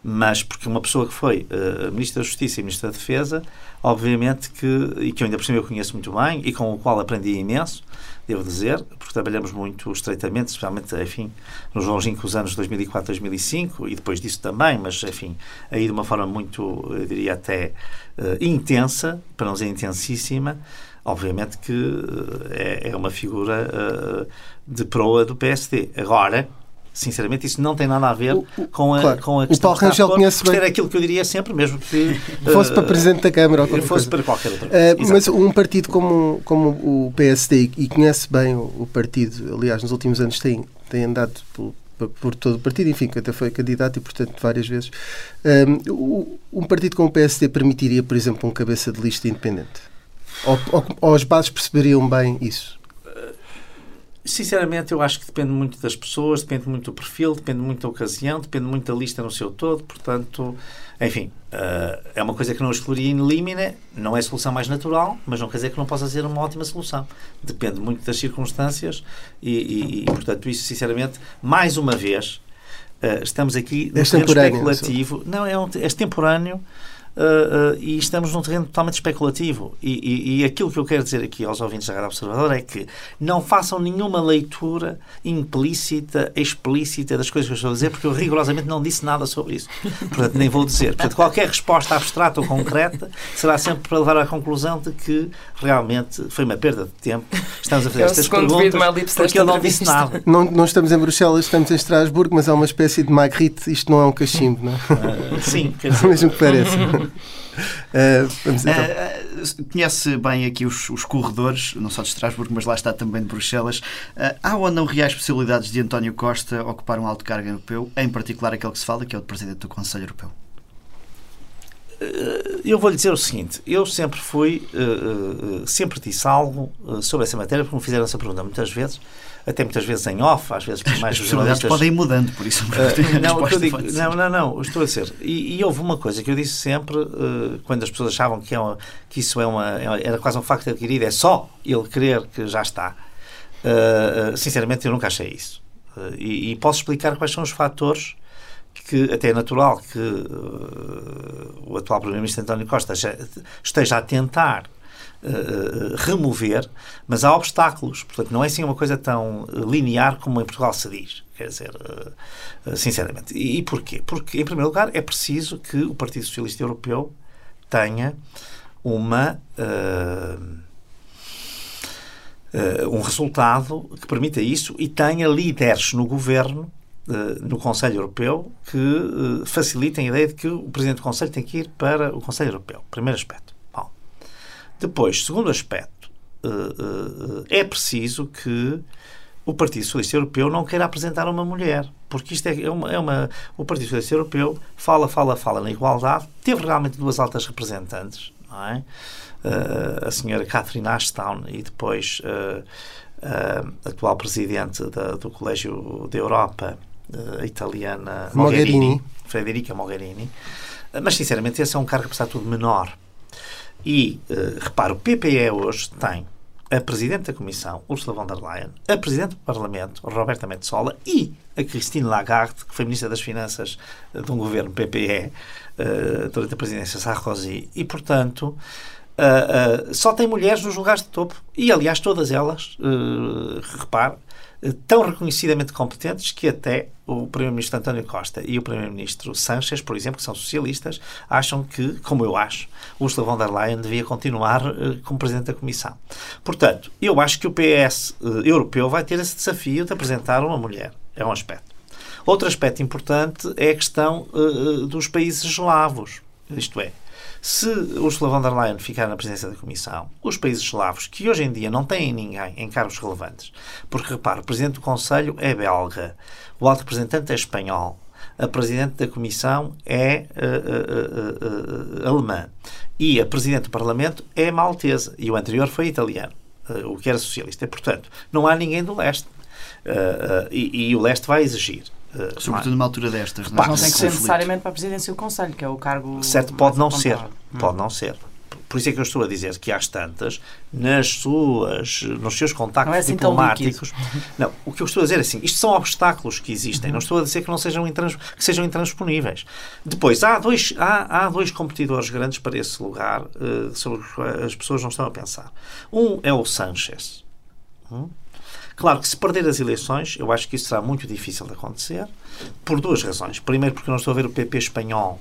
Mas porque uma pessoa que foi uh, Ministra da Justiça e Ministra da Defesa, obviamente que, e que eu ainda por cima eu conheço muito bem e com o qual aprendi imenso, devo dizer, porque trabalhamos muito estreitamente, especialmente, enfim, nos longínquos anos 2004, 2005 e depois disso também, mas, enfim, aí de uma forma muito, eu diria até uh, intensa, para não dizer intensíssima, obviamente que uh, é, é, uma figura uh, de proa do PSD. Agora, sinceramente, isso não tem nada a ver o, o, com, a, claro. com a questão. O Paulo Rangel conhece bem. era aquilo que eu diria sempre, mesmo que. fosse uh, para Presidente da Câmara ou fosse coisa. para qualquer outra coisa. Uh, mas um partido como, como o PSD, e conhece bem o, o partido, aliás, nos últimos anos tem, tem andado por, por todo o partido, enfim, que até foi candidato e, portanto, várias vezes. Um, um partido como o PSD permitiria, por exemplo, um cabeça de lista independente? Ou, ou, ou as bases perceberiam bem isso? Sinceramente, eu acho que depende muito das pessoas, depende muito do perfil, depende muito da ocasião, depende muito da lista no seu todo. Portanto, enfim, uh, é uma coisa que não excluiria in limine, não é a solução mais natural, mas não quer dizer que não possa ser uma ótima solução. Depende muito das circunstâncias e, e, e portanto, isso, sinceramente, mais uma vez, uh, estamos aqui no é terreno especulativo. Não, é, um, é extemporâneo uh, uh, e estamos num terreno totalmente especulativo. E, e, e, aquilo que eu quero dizer aqui aos ouvintes da Rádio Observador é que não façam nenhuma leitura implícita, explícita das coisas que eu estou a dizer, porque eu rigorosamente não disse nada sobre isso. Portanto, nem vou dizer. Portanto, qualquer resposta abstrata ou concreta será sempre para levar à conclusão de que realmente foi uma perda de tempo. Estamos a fazer é estas perguntas porque eu não disse nada. Não, não estamos em Bruxelas, estamos em Estrasburgo, mas é uma espécie de Magritte. Isto não é um cachimbo, não é? Uh, sim, quer dizer, mesmo que pareça. Uh, vamos então. uh, conhece bem aqui os, os, corredores, não só de Estrasburgo, mas lá está também de Bruxelas. Uh, há ou não reais possibilidades de António Costa ocupar um alto cargo europeu, em particular aquele que se fala, que é o de Presidente do Conselho Europeu? Eu vou lhe dizer o seguinte: eu sempre fui, sempre disse algo sobre essa matéria, porque me fizeram essa pergunta muitas vezes até muitas vezes em off, às vezes por mais Os jornalistas podem ir mudando, por isso. Uh, não, eu digo, não, não, não, estou a dizer. E, e, houve uma coisa que eu disse sempre, uh, quando as pessoas achavam que, é uma, que isso é uma, é era quase um facto adquirido, é só ele querer que já está. Uh, sinceramente, eu nunca achei isso. E, e, posso explicar quais são os fatores que até é natural que o atual Primeiro-Ministro António Costa já, esteja a tentar uh, remover, mas há obstáculos. Portanto, não é assim uma coisa tão linear como em Portugal se diz. Quer dizer, sinceramente. E, e porquê? Porque, em primeiro lugar, é preciso que o Partido Socialista Europeu tenha uma. Um resultado que permita isso e tenha líderes no governo no Conselho Europeu que facilitem a ideia de que o Presidente do Conselho tem que ir para o Conselho Europeu. Primeiro aspecto. Depois, segundo aspecto, eh, eh, é preciso que o Partido Socialista Europeu não queira apresentar uma mulher, porque isto é uma, é uma, o Partido Socialista Europeu fala, fala, fala na igualdade, teve realmente duas altas representantes, não é? Uh, a senhora Catherine Ashton e depois uh, uh, a atual presidente da, do Colégio da Europa, a italiana Mogherini, Mogherini. Frederica Mogherini. Mas, sinceramente, esse é um cargo, apesar de tudo, menor e, uh, repare, o PPE hoje tem a Presidente da Comissão, Ursula von der Leyen, a Presidente do Parlamento, Roberta Metsola, e a Christine Lagarde, que foi Ministra das Finanças uh, de um governo PPE uh, durante a presidência Sarkozy. E, portanto, uh, só tem mulheres nos lugares de topo. E, aliás, todas elas, repare, tão reconhecidamente competentes que até o Primeiro-Ministro António Costa e o Primeiro-Ministro Sanchez, por exemplo, que são socialistas, acham que, como eu acho, Ursula von der Leyen devia continuar uh, como Presidente da Comissão. Portanto, eu acho que o PS uh, eh, europeu vai ter esse desafio de apresentar uma mulher. É um aspecto. Outro aspecto importante é a questão uh, dos países eslavos. Isto é, se Ursula von der Leyen ficar na presidência da Comissão, os países eslavos, que hoje em dia não têm ninguém em cargos relevantes, porque repare, o Presidente do Conselho é belga, o Alto Representante é espanhol, a Presidente da Comissão é uh, uh, alemã e a Presidente do Parlamento é maltesa e o anterior foi italiano, o que era socialista. E, portanto, não há ninguém do leste. E, e, o leste vai exigir. Sobretudo numa altura destas. Mas não tem que ser necessariamente para a Presidência do Conselho, que é o cargo. Certo, pode não ser. Pode hum. não ser. Por isso é que eu estou a dizer que às tantas, nas suas, nos seus contactos não é assim diplomáticos. Não, o que eu estou a dizer é assim: isto são obstáculos que existem. Uhum. Não estou a dizer que não sejam intrans, que sejam intransponíveis. Depois, há dois, há, há dois competidores grandes para esse lugar uh, sobre os quais as pessoas não estão a pensar. Um é o Sanchez. Hum? Claro que se perder as eleições, eu acho que isso será muito difícil de acontecer, por duas razões. Primeiro, porque não estou a ver o PP espanhol,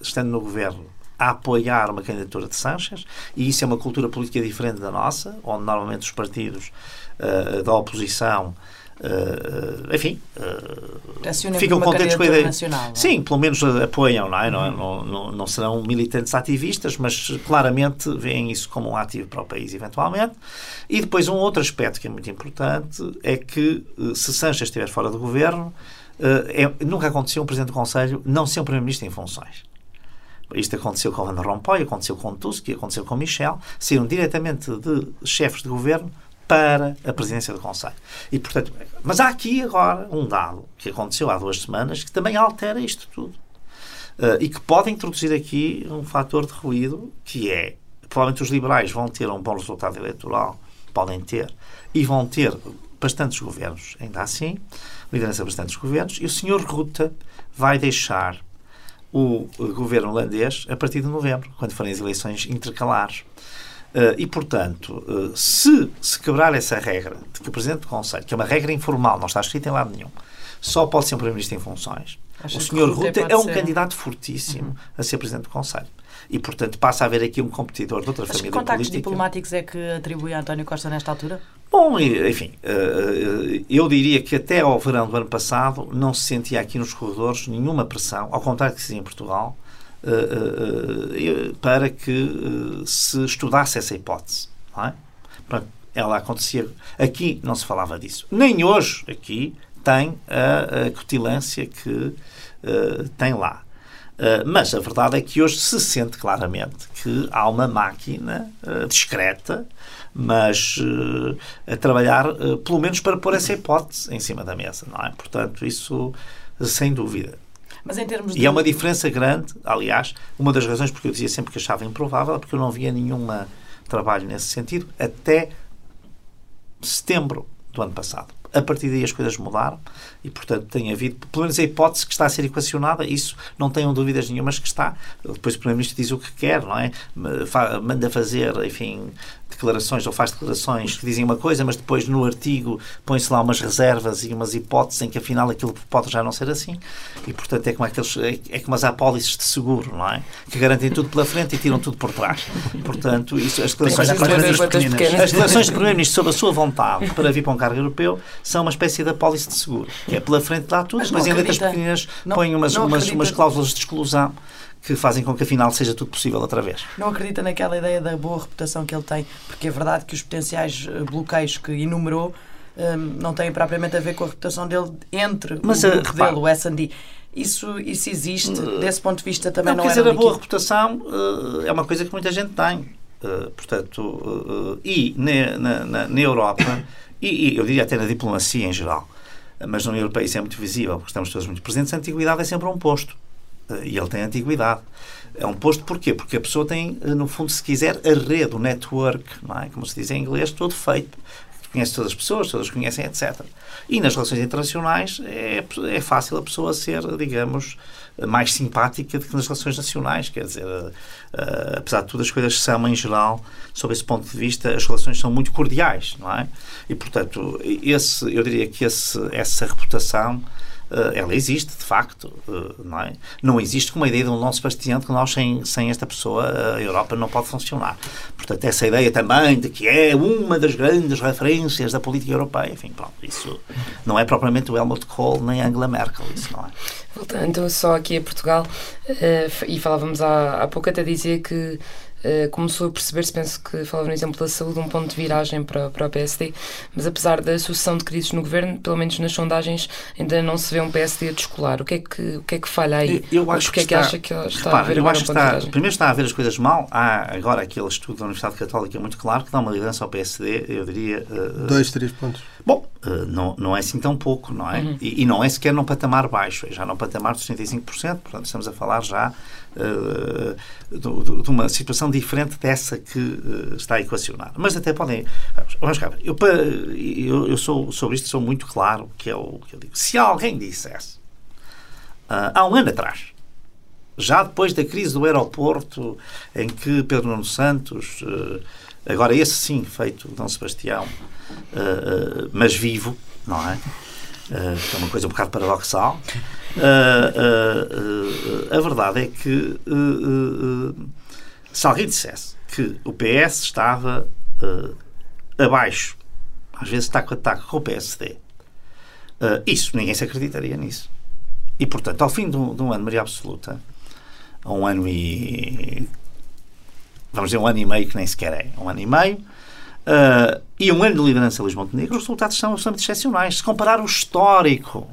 estando no governo, a apoiar uma candidatura de Sanches, e isso é uma cultura política diferente da nossa, onde normalmente os partidos uh, da oposição Uh, enfim, uh, ficam contentes com a ideia. É? Sim, pelo menos apoiam, não, é? Uhum. não, não, não, serão militantes ativistas, mas claramente veem isso como um ativo para o país, eventualmente. E depois, um outro aspecto que é muito importante é que, se Sanches estiver fora do governo, uh, é, nunca aconteceu um Presidente do Conselho não ser um Primeiro-Ministro em funções. Isto aconteceu com Van Rompuy, aconteceu com Tusk, aconteceu com Michel, saíram diretamente de chefes de governo para a presidência do Conselho. E, portanto, mas há aqui agora um dado que aconteceu há duas semanas que também altera isto tudo. Uh, e que pode introduzir aqui um fator de ruído que é, provavelmente os liberais vão ter um bom resultado eleitoral, podem ter, e vão ter bastantes governos, ainda assim, liderança de bastantes governos, e o senhor Ruta vai deixar o governo holandês a partir de novembro, quando forem as eleições intercalares. Uh, e, portanto, uh, se se quebrar essa regra de que o Presidente do Conselho, que é uma regra informal, não está escrita em lado nenhum, só pode ser um Primeiro-Ministro em funções, o Sr. Rutte é um ser... candidato fortíssimo uhum. a ser Presidente do Conselho. E, portanto, passa a haver aqui um competidor de outra Mas família que contactos política. diplomáticos é que atribui a António Costa nesta altura? Bom, enfim, eh, eu diria que até ao verão do ano passado não se sentia aqui nos corredores nenhuma pressão, ao contrário do que se em Portugal, eh, eh, para que se estudasse essa hipótese. É? Ela acontecia. Aqui não se falava disso. Nem hoje aqui tem a, a cutilância que uh, tem lá. Uh, mas a verdade é que hoje se sente claramente que há uma máquina uh, discreta, mas a trabalhar, pelo menos para pôr essa hipótese em cima da mesa, não é? Portanto, isso sem dúvida. Mas em termos de... E é uma diferença grande, aliás, uma das razões porque eu dizia sempre que achava improvável, porque eu não via nenhum trabalho nesse sentido até setembro do ano passado. A partir daí as coisas mudaram e, portanto, tem havido, pelo menos a hipótese que está a ser equacionada, isso não tenham dúvidas nenhumas que está. Depois o Primeiro-Ministro diz o que quer, não é? Manda fazer, enfim, declarações ou faz declarações que dizem uma coisa, mas depois no artigo põe-se lá umas reservas e umas hipóteses em que afinal aquilo pode já não ser assim. E portanto é como, aqueles, é, é como as apólices de seguro, não é? Que garantem tudo pela frente e tiram tudo por trás. Portanto, isso, as declarações, as declarações do Primeiro-Ministro sobre a sua vontade para vir para um cargo europeu são uma espécie de apólice de seguro, que é pela frente lá tudo, mas depois em letras pequeninas põem umas, umas, umas cláusulas de exclusão que fazem com que afinal seja tudo possível outra vez. Não acredita naquela ideia da boa reputação que ele tem, porque é verdade que os potenciais eh, bloqueios que enumerou um, não têm propriamente a ver com a reputação dele entre Mas, o grupo repare, dele, o S&D. Isso, isso existe, uh, desse ponto de vista também não, não quer dizer, a boa reputação uh, é uma coisa que muita gente tem. Uh, portanto, e na, na, na Europa, e, e, eu diria até na diplomacia em geral, mas na União Europeia isso é muito visível, porque estamos todos muito presentes, a antiguidade é sempre um posto. E ele tem antiguidade. É um posto porquê? Porque a pessoa tem, no fundo, se quiser, a rede, o network, não é? como se diz em inglês, todo feito. Conhece todas as pessoas, todas conhecem, etc. E nas relações internacionais é, é fácil a pessoa ser, digamos, mais simpática do que nas relações nacionais. Quer dizer, uh, apesar de tudo, as coisas são, em geral, sob esse ponto de vista, as relações são muito cordiais, não é? E, portanto, esse, eu diria que esse, essa reputação eh, ela existe, de facto, eh, não é? Não existe como a ideia de um Dom Sebastião que nós, sem, sem esta pessoa, a Europa não pode funcionar. Portanto, essa ideia também de que é uma das grandes referências da política europeia, enfim, pronto, isso não é propriamente o Helmut Kohl nem Angela Merkel, isso não é. Voltando só aqui a Portugal, uh, e falávamos há, há pouco até dizer que uh, começou a perceber-se, penso que falava no exemplo da saúde, um ponto de viragem para, para o PSD, mas apesar da sucessão de crises no governo, pelo menos nas sondagens, ainda não se vê um PSD a descolar. O que é que, o que, é que falha aí? Eu acho Porque que é que está, acha que está repara, a haver eu acho um que está, primeiro está a ver as coisas mal. Há agora aquele estudo da Universidade Católica muito claro que dá uma liderança ao PSD, eu diria. uh, Dois, três pontos. Bom, uh, não, não é assim tão pouco, não é? Uhum. E, e não é sequer num patamar baixo, é já num patamar de 65%, portanto estamos a falar já uh, de uma situação diferente dessa que uh, está a equacionar. Mas até podem. Vamos cá, eu, eu, eu sou sobre isto sou muito claro, que é o que eu digo. Se alguém dissesse uh, há um ano atrás, já depois da crise do aeroporto, em que Pedro Nuno Santos, agora esse sim, feito Dom Sebastião, uh, uh, mas vivo, não é? Uh, é uma coisa um bocado paradoxal. A verdade é que se alguém dissesse que o PS estava abaixo, às vezes taco a taco com o PSD, isso, ninguém se acreditaria nisso. E, portanto, ao fim de um, de um ano de maioria absoluta, a um ano e. Vamos dizer, um ano e meio, que nem sequer é. Um ano e meio. ah, e um ano de liderança de Luís Montenegro, os resultados são absolutamente excepcionais. Se comparar o histórico,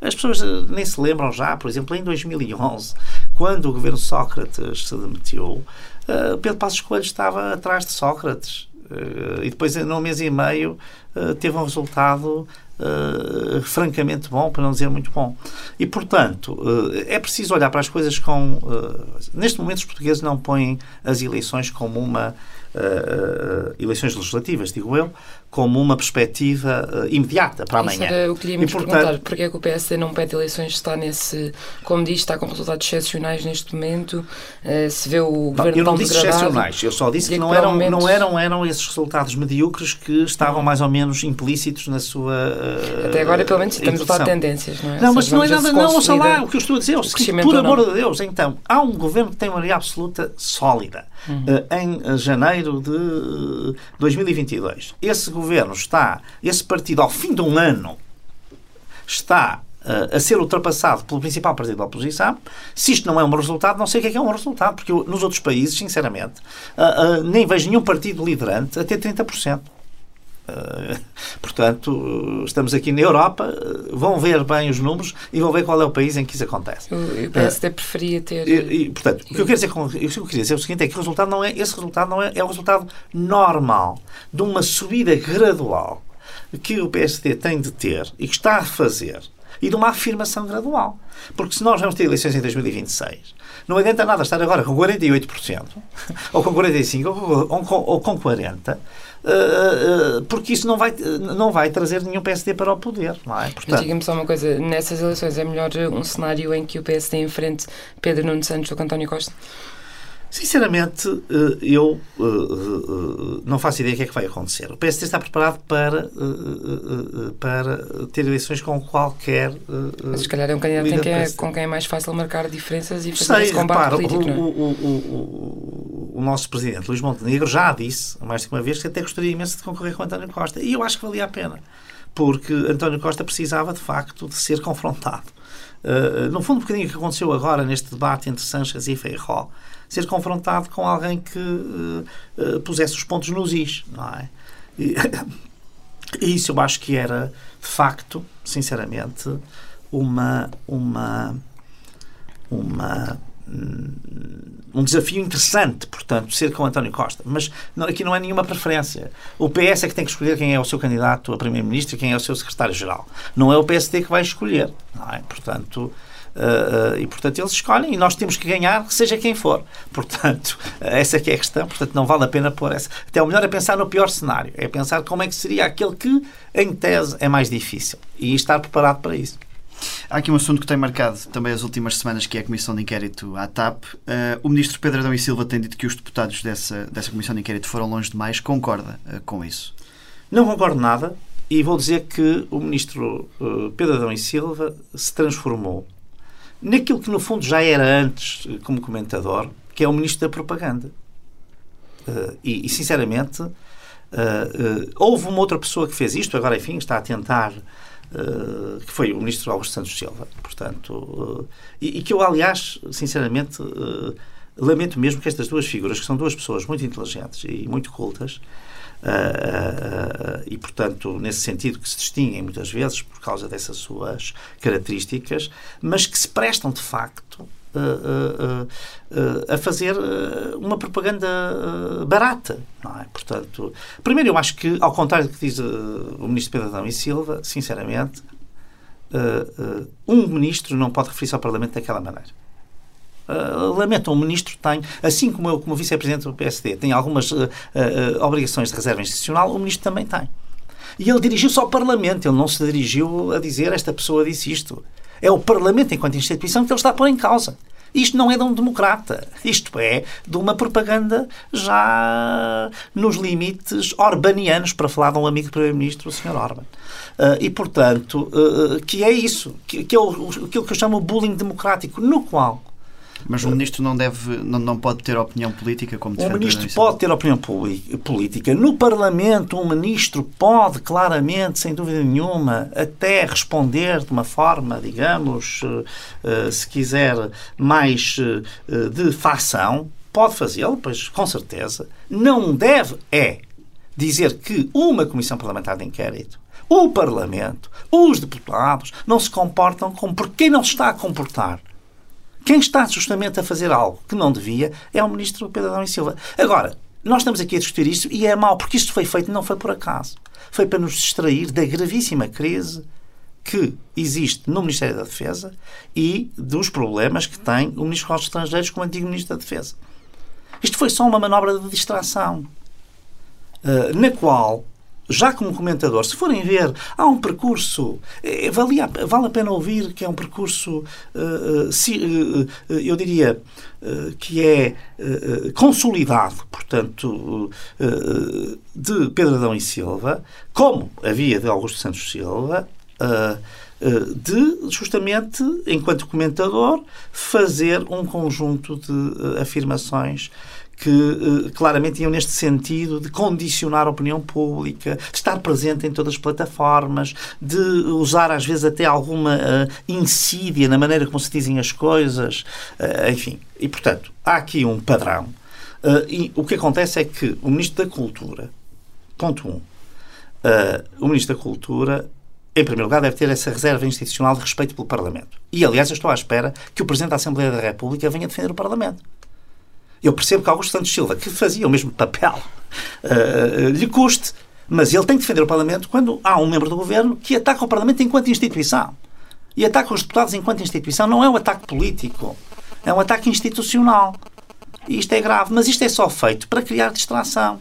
as pessoas ah, nem se lembram já, por exemplo, em 2011, quando o governo Sócrates se demitiu, ah, Pedro Passos Coelho estava atrás de Sócrates. Ah, e depois, num mês e meio, teve um resultado ah, francamente bom, para não dizer muito bom. E, portanto, eh, é preciso olhar para as coisas com. eh, Neste momento, os portugueses não põem as eleições como uma. Eh, eleições legislativas, digo eu, como uma perspectiva eh, imediata para Isso amanhã. era o que queríamos E, portanto, perguntar. Porque é que o PSD não pede eleições? Está nesse, como diz, está com resultados excepcionais neste momento. se vê o Não, governo eu não disse degradado. excepcionais, eu só disse E que não eram, momentos- não, eram, eram esses resultados medíocres que estavam mais ou menos implícitos na sua. eh, Até agora, pelo menos, estamos a tendências, não é? Não, mas seja, não é nada, não, ouça lá, o que eu estou a dizer, é o seguinte, por amor de Deus, então, há um governo que tem maioria absoluta sólida Uhum. eh, em eh, janeiro de eh, 2022. Esse governo está, esse partido, ao fim de um ano, está eh, a ser ultrapassado pelo principal partido da oposição. Se isto não é um resultado, não sei o que é que é um resultado, porque eu, nos outros países, sinceramente, ah, ah, nem vejo nenhum partido liderante a ter 30%. Uh, portanto, estamos aqui na Europa, uh, vão ver bem os números e vão ver qual é o país em que isso acontece. O, o PSD preferia ter. E, e, portanto, o que eu quero dizer com, o que eu queria dizer é o seguinte: é que o resultado não é, esse resultado não é, é o resultado normal de uma subida gradual que o PSD tem de ter e que está a fazer e de uma afirmação gradual. Porque se nós vamos ter eleições em 2026, não adianta nada estar agora com 48%, ou com 45%, ou com, ou com, ou com 40%, eh, eh, porque isso não vai, não vai trazer nenhum PSD para o poder. Não é? Portanto, diga-me só uma coisa: nessas eleições é melhor um cenário em que o PSD enfrente Pedro Nuno Santos que António Costa? Sinceramente, eh, eu eh, eh, não faço ideia do que é que vai acontecer. O PSD está preparado para, para ter eleições com qualquer. Mas se calhar é um candidato quem é, com quem é mais fácil marcar diferenças e fazer Sei, esse combate repara, político, o, não é? o, o, o, o nosso presidente Luís Montenegro já disse, mais de uma vez, que até gostaria imenso de concorrer com António Costa. E eu acho que valia a pena. Porque António Costa precisava, de facto, de ser confrontado. No fundo, um bocadinho o que aconteceu agora neste debate entre Sanches e Feijó, ser confrontado com alguém que uh, uh, pusesse os pontos nos is, não é? E, isso eu acho que era, de facto, sinceramente, uma, uma, uma, hum, um desafio interessante, portanto, ser com António Costa. Mas não, aqui não é nenhuma preferência. O PS é que tem que escolher quem é o seu candidato a Primeiro-Ministro e quem é o seu Secretário-Geral. Não é o PSD que vai escolher. É? Portanto, Uh, uh, e portanto eles escolhem e nós temos que ganhar seja quem for. Portanto essa é que é a questão. Portanto não vale a pena pôr essa. Até o melhor é pensar no pior cenário. É pensar como é que seria aquele que em tese é mais difícil. E estar preparado para isso. Há aqui um assunto que tem marcado também as últimas semanas, que é a Comissão de Inquérito à TAP. Uh, o Ministro Pedro Adão e Silva tem dito que os deputados dessa, dessa Comissão de Inquérito foram longe demais. Concorda uh, com isso? Não concordo nada. E vou dizer que o Ministro uh, Pedro Adão e Silva se transformou naquilo que no fundo já era antes como comentador, que é o Ministro da Propaganda. E, e, sinceramente, houve uma outra pessoa que fez isto, agora enfim está a tentar Uh, que foi o ministro Augusto Santos Silva, portanto, uh, e, e, que eu, aliás, sinceramente, uh, lamento mesmo que estas duas figuras, que são duas pessoas muito inteligentes e muito cultas, Uh, uh, e, portanto, nesse sentido que se distinguem muitas vezes por causa dessas suas características, mas que se prestam de facto a fazer uma propaganda barata, não é? Portanto, primeiro eu acho que, ao contrário do que diz o ministro Pedro Adão e Silva, sinceramente, um ministro não pode referir-se ao Parlamento daquela maneira. Uh, lamento, um ministro tem, assim como eu, como vice-presidente do PSD, tem algumas uh, uh, obrigações de reserva institucional, o ministro também tem. E ele dirigiu-se ao Parlamento, ele não se dirigiu a dizer esta pessoa disse isto. É o Parlamento, enquanto instituição, que ele está a pôr em causa. Isto não é de um democrata. Isto é de uma propaganda já nos limites orbanianos, para falar de um amigo Primeiro-Ministro, o Sr. Orban. Uh, e, portanto, uh, que é isso, que, que é o, aquilo que eu chamo o bullying democrático, no qual mas o ministro não deve, não, não pode ter opinião política como O ministro pode ter opinião política. No Parlamento, um ministro pode claramente, sem dúvida nenhuma, até responder de uma forma, digamos, eh, eh, se quiser, mais eh, de facção. Pode fazê-lo, pois com certeza. Não deve é dizer que uma comissão parlamentar de inquérito o Parlamento, os deputados, não se comportam como por quem não se está a comportar quem está justamente a fazer algo que não devia é o ministro Pedro Adão e Silva. Agora, nós estamos aqui a discutir isto e é mau, porque isto foi feito não foi por acaso. Foi para nos distrair da gravíssima crise que existe no Ministério da Defesa e dos problemas que tem o Ministro dos Estrangeiros como antigo Ministro da Defesa. Isto foi só uma manobra de distração, uh, na qual já como comentador, se forem ver, há um percurso, é, vale, a, vale a pena ouvir que é um percurso, uh, uh, eu diria, uh, que é consolidado, portanto, de Pedro Adão e Silva, como havia de Augusto Santos Silva, de justamente, enquanto comentador, fazer um conjunto de afirmações que uh, claramente iam neste sentido de condicionar a opinião pública, de estar presente em todas as plataformas, de usar às vezes até alguma uh, insídia na maneira como se dizem as coisas, uh, enfim. E, portanto, há aqui um padrão. e o que acontece é que o Ministro da Cultura, ponto um, o Ministro da Cultura em primeiro lugar, deve ter essa reserva institucional de respeito pelo Parlamento. E, aliás, eu estou à espera que o Presidente da Assembleia da República venha defender o Parlamento. Eu percebo que Augusto Santos Silva, que fazia o mesmo papel, uh, lhe custe, mas ele tem que defender o Parlamento quando há um membro do governo que ataca o Parlamento enquanto instituição. E ataca os deputados enquanto instituição. Não é um ataque político, é um ataque institucional. E isto é grave, mas isto é só feito para criar distração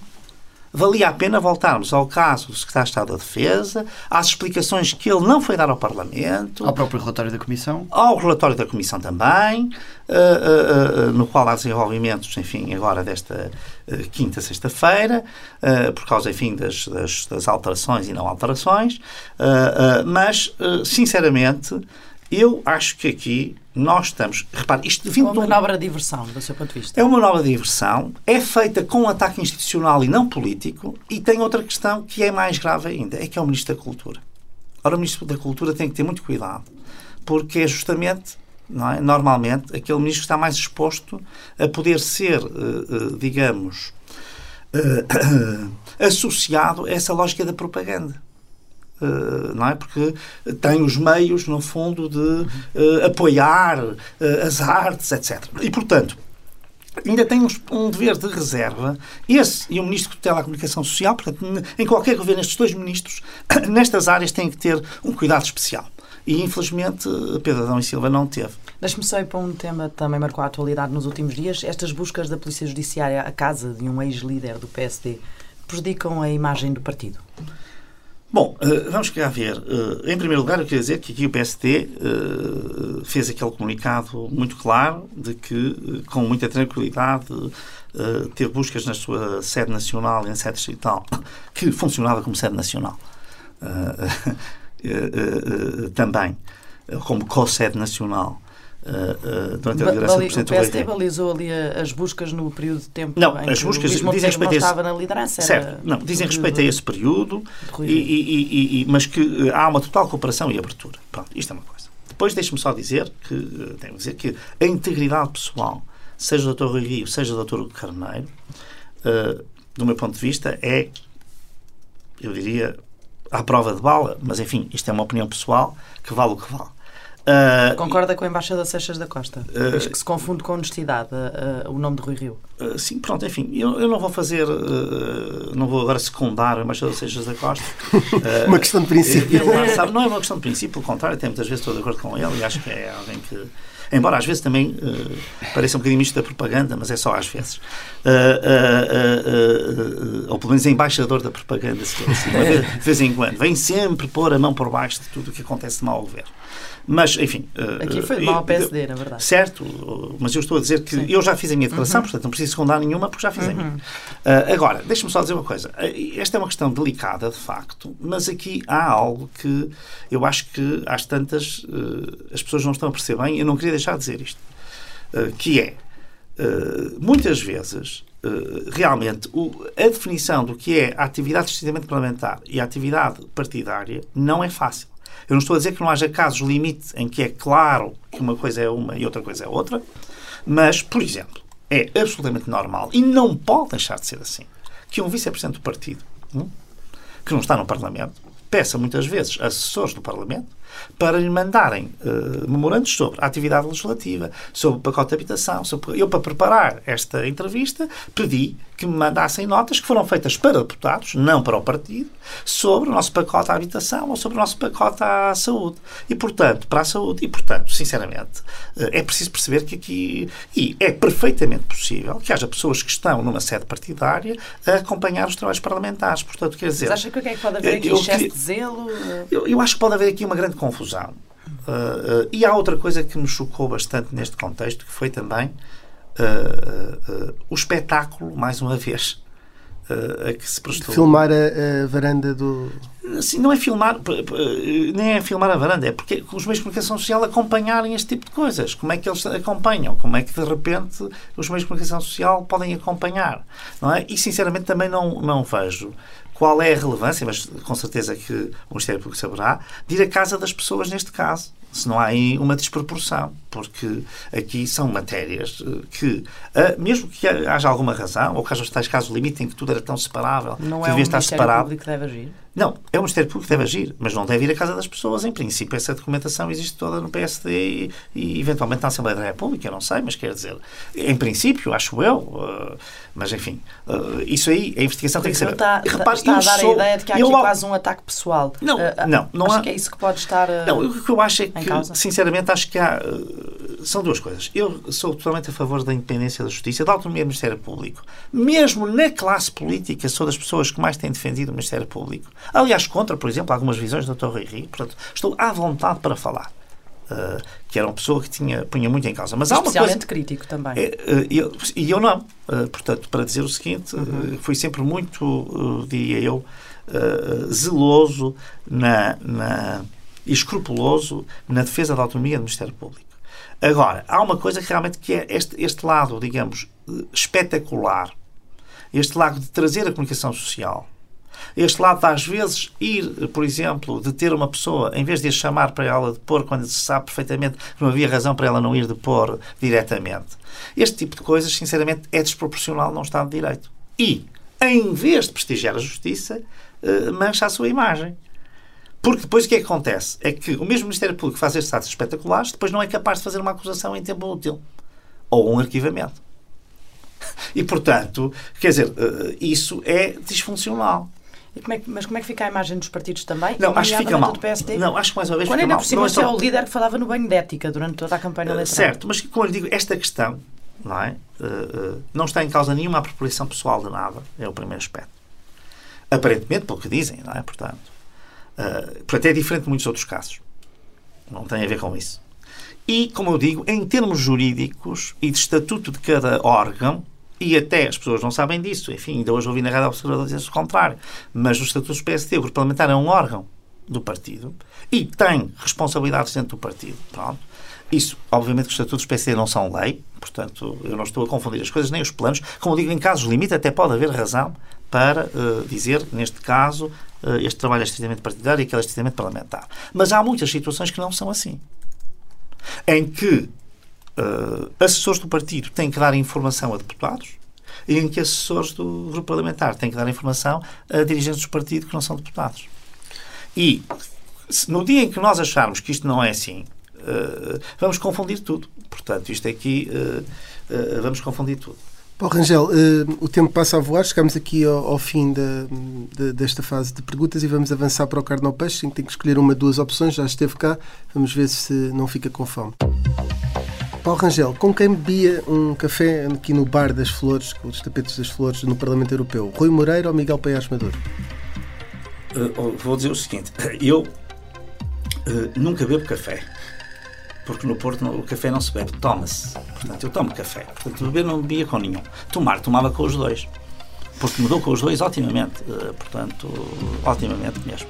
valia a pena voltarmos ao caso do Secretário de Estado da Defesa, às explicações que ele não foi dar ao Parlamento. Ao próprio relatório da Comissão. Ao relatório da Comissão também, uh, uh, uh, no qual há desenvolvimentos, enfim, agora desta quinta, sexta-feira, por causa, enfim, das, das, das, alterações e não alterações. mas, sinceramente, eu acho que aqui nós estamos. Repare, isto vindo. É uma manobra de diversão, do seu ponto de vista. É uma manobra de diversão, é feita com um ataque institucional e não político, e tem outra questão que é mais grave ainda: é que é o Ministro da Cultura. Ora, o Ministro da Cultura tem que ter muito cuidado, porque é justamente. Não é? Normalmente, aquele ministro está mais exposto a poder ser, uh, uh, digamos, uh, associado a essa lógica da propaganda. Uh, não é? Porque tem os meios, no fundo, de uh, apoiar uh, as artes, etc. E, portanto, ainda tem um, dever de reserva. Esse e o Ministro de Telecomunicação Social, portanto, em qualquer governo, estes dois ministros, nestas áreas, têm que ter um cuidado especial. E, infelizmente, Pedro Adão e Silva não teve. Deixe-me só ir para um tema que também marcou a atualidade nos últimos dias. Estas buscas da Polícia Judiciária à casa de um ex-líder do PSD prejudicam a imagem do partido? Bom, uh, vamos cá ver. Uh, em primeiro lugar, eu queria dizer que aqui o uh, eh, fez aquele comunicado muito claro de que, com muita tranquilidade, ter buscas na sua sede nacional e na sede distrital, que funcionava como sede nacional, também, como co-sede nacional, uh, durante a liderança do Presidente O PSD balizou ali as buscas no período de tempo não, as buscas dizem respeito não estava na liderança. Certo, não, dizem respeito a esse período, e, e, e, mas que há uma total cooperação e abertura. Pronto, isto é uma coisa. Depois deixe-me só dizer que, tenho dizer que a integridade pessoal seja o Dr. Rui Rio, seja o Dr. Carneiro, uh, do meu ponto de vista, é, eu diria, à prova de bala, mas enfim, isto é uma opinião pessoal, que vale o que vale. Uh, Concorda com o embaixador Seixas da Costa? Uh, Diz que se confunde com honestidade uh, o nome de Rui Rio. sim, pronto, enfim, eu, eu não vou fazer, não vou agora secundar o embaixador Seixas da Costa. uma questão de princípio. Ele, sabe, não é uma questão de princípio, pelo contrário, até muitas vezes estou de acordo com ele e acho que é alguém que embora às vezes também uh, pareça um bocadinho isto da propaganda, mas é só às vezes. Uh, uh, ou pelo menos é embaixador da propaganda, se for assim, de vez em quando. Vem sempre pôr a mão por baixo de tudo o que acontece de mal ao governo. Mas, enfim. Aqui foi mal ao PSD, na verdade. Certo, mas eu estou a dizer que Sim. eu já fiz a minha declaração, uhum. portanto não preciso secundar nenhuma porque já fiz uhum. a minha. Uh, agora, deixa-me só dizer uma coisa. Esta é uma questão delicada, de facto, mas aqui há algo que eu acho que às tantas uh, as pessoas não estão a perceber bem. Eu não queria deixar de dizer isto. Uh, que é, muitas vezes, realmente, o, a definição do que é a atividade de parlamentar e a atividade partidária não é fácil. Eu não estou a dizer que não haja casos limite em que é claro que uma coisa é uma e outra coisa é outra, mas, por exemplo, é absolutamente normal e não pode deixar de ser assim que um vice-presidente do partido, hum, que não está no Parlamento, peça muitas vezes assessores do Parlamento para lhe mandarem uh, memorandos sobre a atividade legislativa, sobre o pacote de habitação. Sobre... Eu, para preparar esta entrevista, pedi que me mandassem notas que foram feitas para deputados, não para o partido, sobre o nosso pacote à habitação ou sobre o nosso pacote à saúde. E, portanto, para a saúde. E, portanto, sinceramente, uh, é preciso perceber que aqui. E é perfeitamente possível que haja pessoas que estão numa sede partidária a acompanhar os trabalhos parlamentares. Portanto, quer dizer. Mas acha que o que é que pode haver aqui? Excesso de zelo? Eu, eu acho que pode haver aqui uma grande confusão. Uh, uh, e há outra coisa que me chocou bastante neste contexto, que foi também uh, o espetáculo, mais uma vez, a que se prestou. Filmar a, a varanda do. Assim, não é filmar, nem é filmar a varanda, é porque os meios de comunicação social acompanharem este tipo de coisas. Como é que eles acompanham? Como é que de repente os meios de comunicação social podem acompanhar? Não é? E sinceramente também não, não vejo qual é a relevância, mas com certeza que o Ministério Público saberá, de ir à casa das pessoas neste caso se não há aí uma desproporção, porque aqui são matérias eh, que, eh, mesmo que haja alguma razão, ou que haja os tais casos limite em que tudo era tão separável, não que é devia estar separado. Público que deve agir? Não, é o Ministério Público que deve agir, mas não deve ir à casa das pessoas. Em princípio, essa documentação existe toda no PSD e, e eventualmente na Assembleia da República, eu não sei, mas quer dizer, em princípio, acho eu, uh, mas enfim, uh, isso aí, a investigação tem que ser. Está, Repare, está a dar sou, a ideia de que há aqui logo... quase um ataque pessoal. Não, uh, não, não acho há... que é isso que pode estar. não, o que eu acho é que, sinceramente, acho que há. são duas coisas. Eu sou totalmente a favor da independência da justiça, da autonomia do Ministério Público. Mesmo na classe política, sou das pessoas que mais têm defendido o Ministério Público. Aliás, contra, por exemplo, algumas visões do Dr. Rui Rio. Portanto, estou à vontade para falar. Uh, que era uma pessoa que tinha, punha muito em causa. Mas há uma coisa, crítico também. É, uh, eu, e eu não. Uh, portanto, para dizer o seguinte, uhum. fui sempre muito, diria eu, zeloso na, na, e escrupuloso na defesa da autonomia do Ministério Público. Agora, há uma coisa que realmente que é este, este lado, digamos, espetacular, este lado de trazer a comunicação social este lado às vezes, ir, por exemplo, de ter uma pessoa, em vez de a chamar para ela depor, quando se sabe perfeitamente que não havia razão para ela não ir depor diretamente. Este tipo de coisas, sinceramente, é desproporcional num Estado de Direito. E, em vez de prestigiar a justiça, eh, mancha a sua imagem. Porque depois o que é que acontece? É que o mesmo Ministério Público faz estes atos espetaculares, depois não é capaz de fazer uma acusação em tempo útil. Ou um arquivamento. E, portanto, quer dizer, eh, isso é disfuncional. Como é que, mas como é que fica a imagem dos partidos também? Não, acho que fica mal. Não, acho que mais uma vez Quando fica mal. não é, só... é o líder que falava no banho de ética durante toda a campanha eleitoral. Certo, mas como eu lhe digo, esta questão não, é? Uh, uh, não está em causa nenhuma apropriação pessoal de nada, é o primeiro aspecto. Aparentemente, pelo que dizem, não é? Portanto, uh, portanto, é diferente de muitos outros casos. Não tem a ver com isso. E, como eu digo, em termos jurídicos e de estatuto de cada órgão, e até as pessoas não sabem disso. Enfim, ainda hoje ouvi na Rádio Observador dizer o contrário. Mas o Estatuto do PSD, o Grupo Parlamentar é um órgão do partido e tem responsabilidades dentro do partido. Pronto. Isso, obviamente, que os estatutos PSD não são lei, portanto, eu não estou a confundir as coisas nem os planos. Como digo, em casos limite, até pode haver razão para uh, dizer, neste caso, uh, este trabalho é estritamente partidário e aquele é estritamente parlamentar. Mas há muitas situações que não são assim. Em que uh, assessores do partido têm que dar informação a deputados e em que assessores do grupo parlamentar têm que dar informação a dirigentes do partido que não são deputados. E no dia em que nós acharmos que isto não é assim, uh, vamos confundir tudo. Portanto, isto aqui, uh, vamos confundir tudo. Paulo Rangel, uh, o tempo passa a voar, chegamos aqui ao, ao fim da, desta fase de perguntas e vamos avançar para o Carnal Peixe, tem que escolher uma, duas opções, já esteve cá, vamos ver se não fica com fome. Paulo Rangel, com quem bebia um café aqui no Bar das Flores, com os tapetes das Flores, no Parlamento Europeu? Rui Moreira ou Miguel Paiás Maduro? Uh, vou dizer o seguinte, eu uh, nunca bebo café porque no Porto não, o café não se bebe, toma-se. Portanto, eu tomo café. Portanto, beber não bebia com nenhum. Tomar, tomava com os dois. Porque mudou com os dois otimamente. Uh, portanto, otimamente mesmo.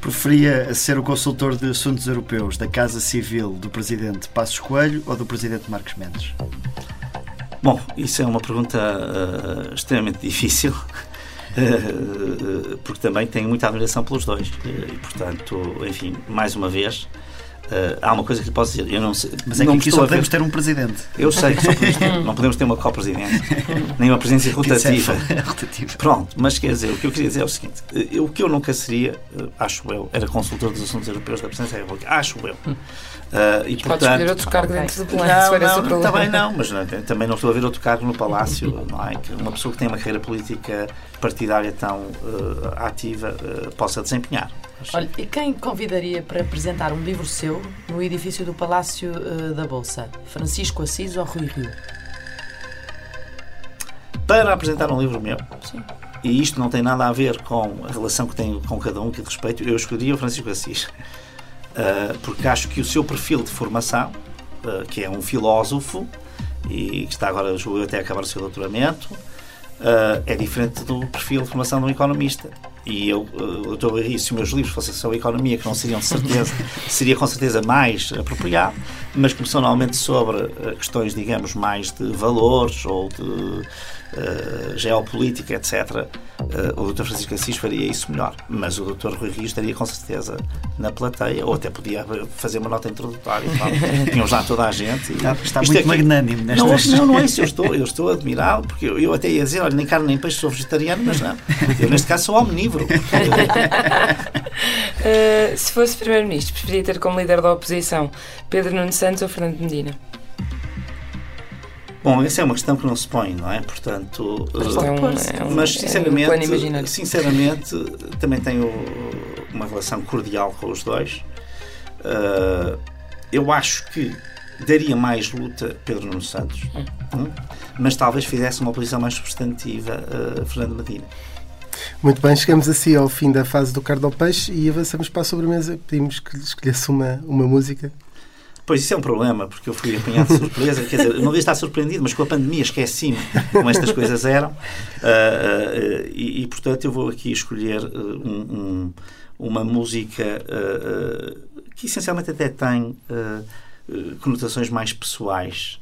Preferia ser o consultor de assuntos europeus da Casa Civil do Presidente Passos Coelho ou do Presidente Marcos Mendes? Bom, isso é uma pergunta uh, extremamente difícil. Uh, porque também tenho muita admiração pelos dois. E, portanto, enfim, mais uma vez, Uh, há uma coisa que lhe posso dizer. Eu não sei, Mas é não que aqui só podemos ter um presidente. Eu sei que só podemos ter, não podemos ter uma co-presidência, nem uma presidência rotativa. É rotativa. Pronto, mas quer dizer, o que eu queria dizer é o seguinte: eu, o que eu nunca seria, acho eu, era consultor dos assuntos europeus da Presidência da República. Acho eu. Uh, e, portanto, escolher outro cargo dentro do Palácio. Não, não, também não, mas não, também não estou a ver outro cargo no Palácio. Não é? Que uma pessoa que tem uma carreira política partidária tão uh, ativa uh, possa desempenhar. Olha, e quem convidaria para apresentar um livro seu no edifício do Palácio uh, da Bolsa? Francisco Assis ou Rui Rio? Para apresentar um livro meu? Sim. E isto não tem nada a ver com a relação que tenho com cada um que respeito. Eu escolheria o Francisco Assis. Uh, porque acho que o seu perfil de formação, uh, que é um filósofo e que está agora, julgo até acabar o seu doutoramento, uh, é diferente do perfil de formação de um economista. E eu, eu estou a rir, se os meus livros fossem sobre economia, que não seriam de certeza, seria com certeza mais apropriado, mas como são normalmente sobre questões, digamos, mais de valores ou de uh, geopolítica, etc., uh, o Dr. Francisco Assis faria isso melhor. Mas o Dr. Rui Rio estaria com certeza na plateia, ou até podia fazer uma nota introdutória. Tinham já toda a gente. Está, está muito aqui, magnânimo nesta não, não, não é isso. Eu estou, eu estou admirado, porque eu, eu até ia dizer: olha, nem carne nem peixe, sou vegetariano, mas não. Eu, neste caso, sou omnívoro. uh, se fosse Primeiro-Ministro, preferia ter como líder da oposição Pedro Nuno Santos ou Fernando Medina? Bom, essa é uma questão que não se põe, não é? Portanto, mas, é um, é um, mas sinceramente, é um sinceramente, também tenho uma relação cordial com os dois. Uh, eu acho que daria mais luta Pedro Nuno Santos, hum. Hum? mas talvez fizesse uma oposição mais substantiva a uh, Fernando Medina. Muito bem, chegamos assim ao fim da fase do Cardo ao Peixe e avançamos para a sobremesa. Pedimos que escolhesse uma, uma música. Pois isso é um problema, porque eu fui apanhado de surpresa. Quer dizer, não devia estar surpreendido, mas com a pandemia esqueci-me como estas coisas eram. Uh, uh, e, e, portanto, eu vou aqui escolher um, um, uma música que essencialmente até tem conotações mais pessoais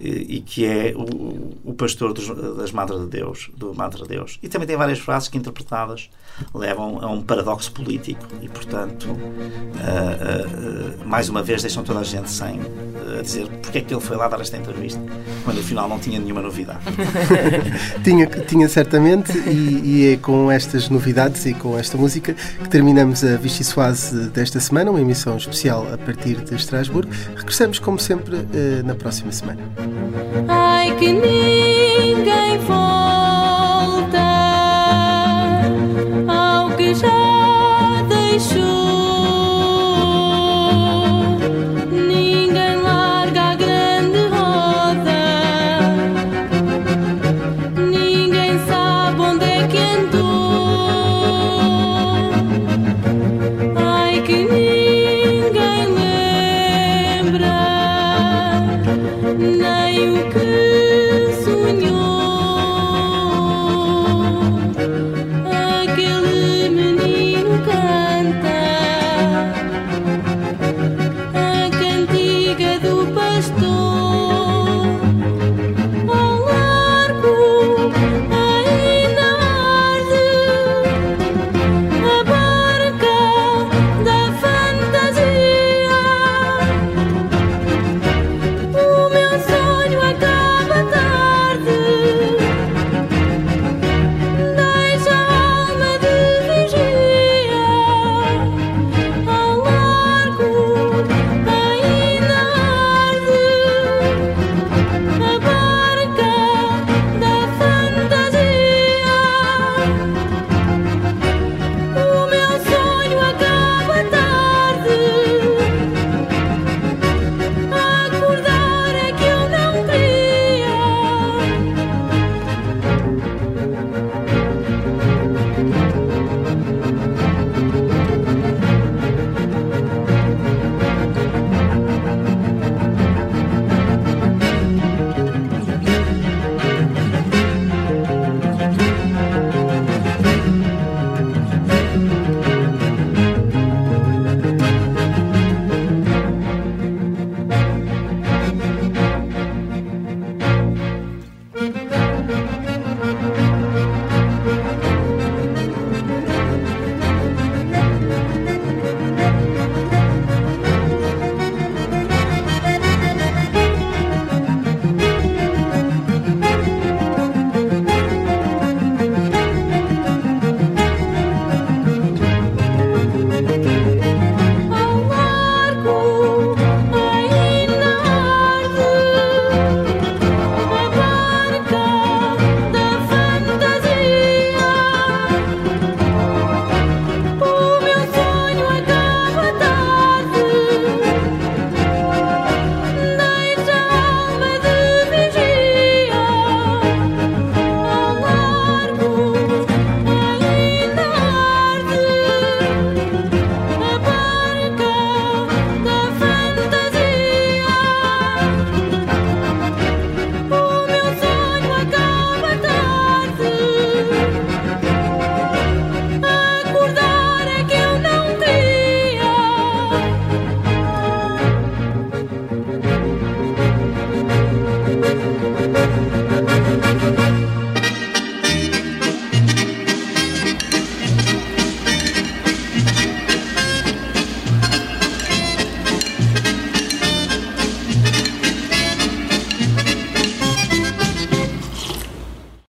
e, que é o, o pastor dos, das Madre de Deus, do Madre de Deus. E também tem várias frases que interpretadas levam a um paradoxo político e, portanto, uh, uh, uh, mais uma vez deixam toda a gente sem dizer porque é que ele foi lá dar esta entrevista, quando afinal não tinha nenhuma novidade. tinha, tinha certamente, e, e, é com estas novidades e com esta música que terminamos a Vichy Soase desta semana, uma emissão especial a partir de Estrasburgo. Regressamos, como sempre, na próxima semana. Ai que ninguém volta ao que já deixou.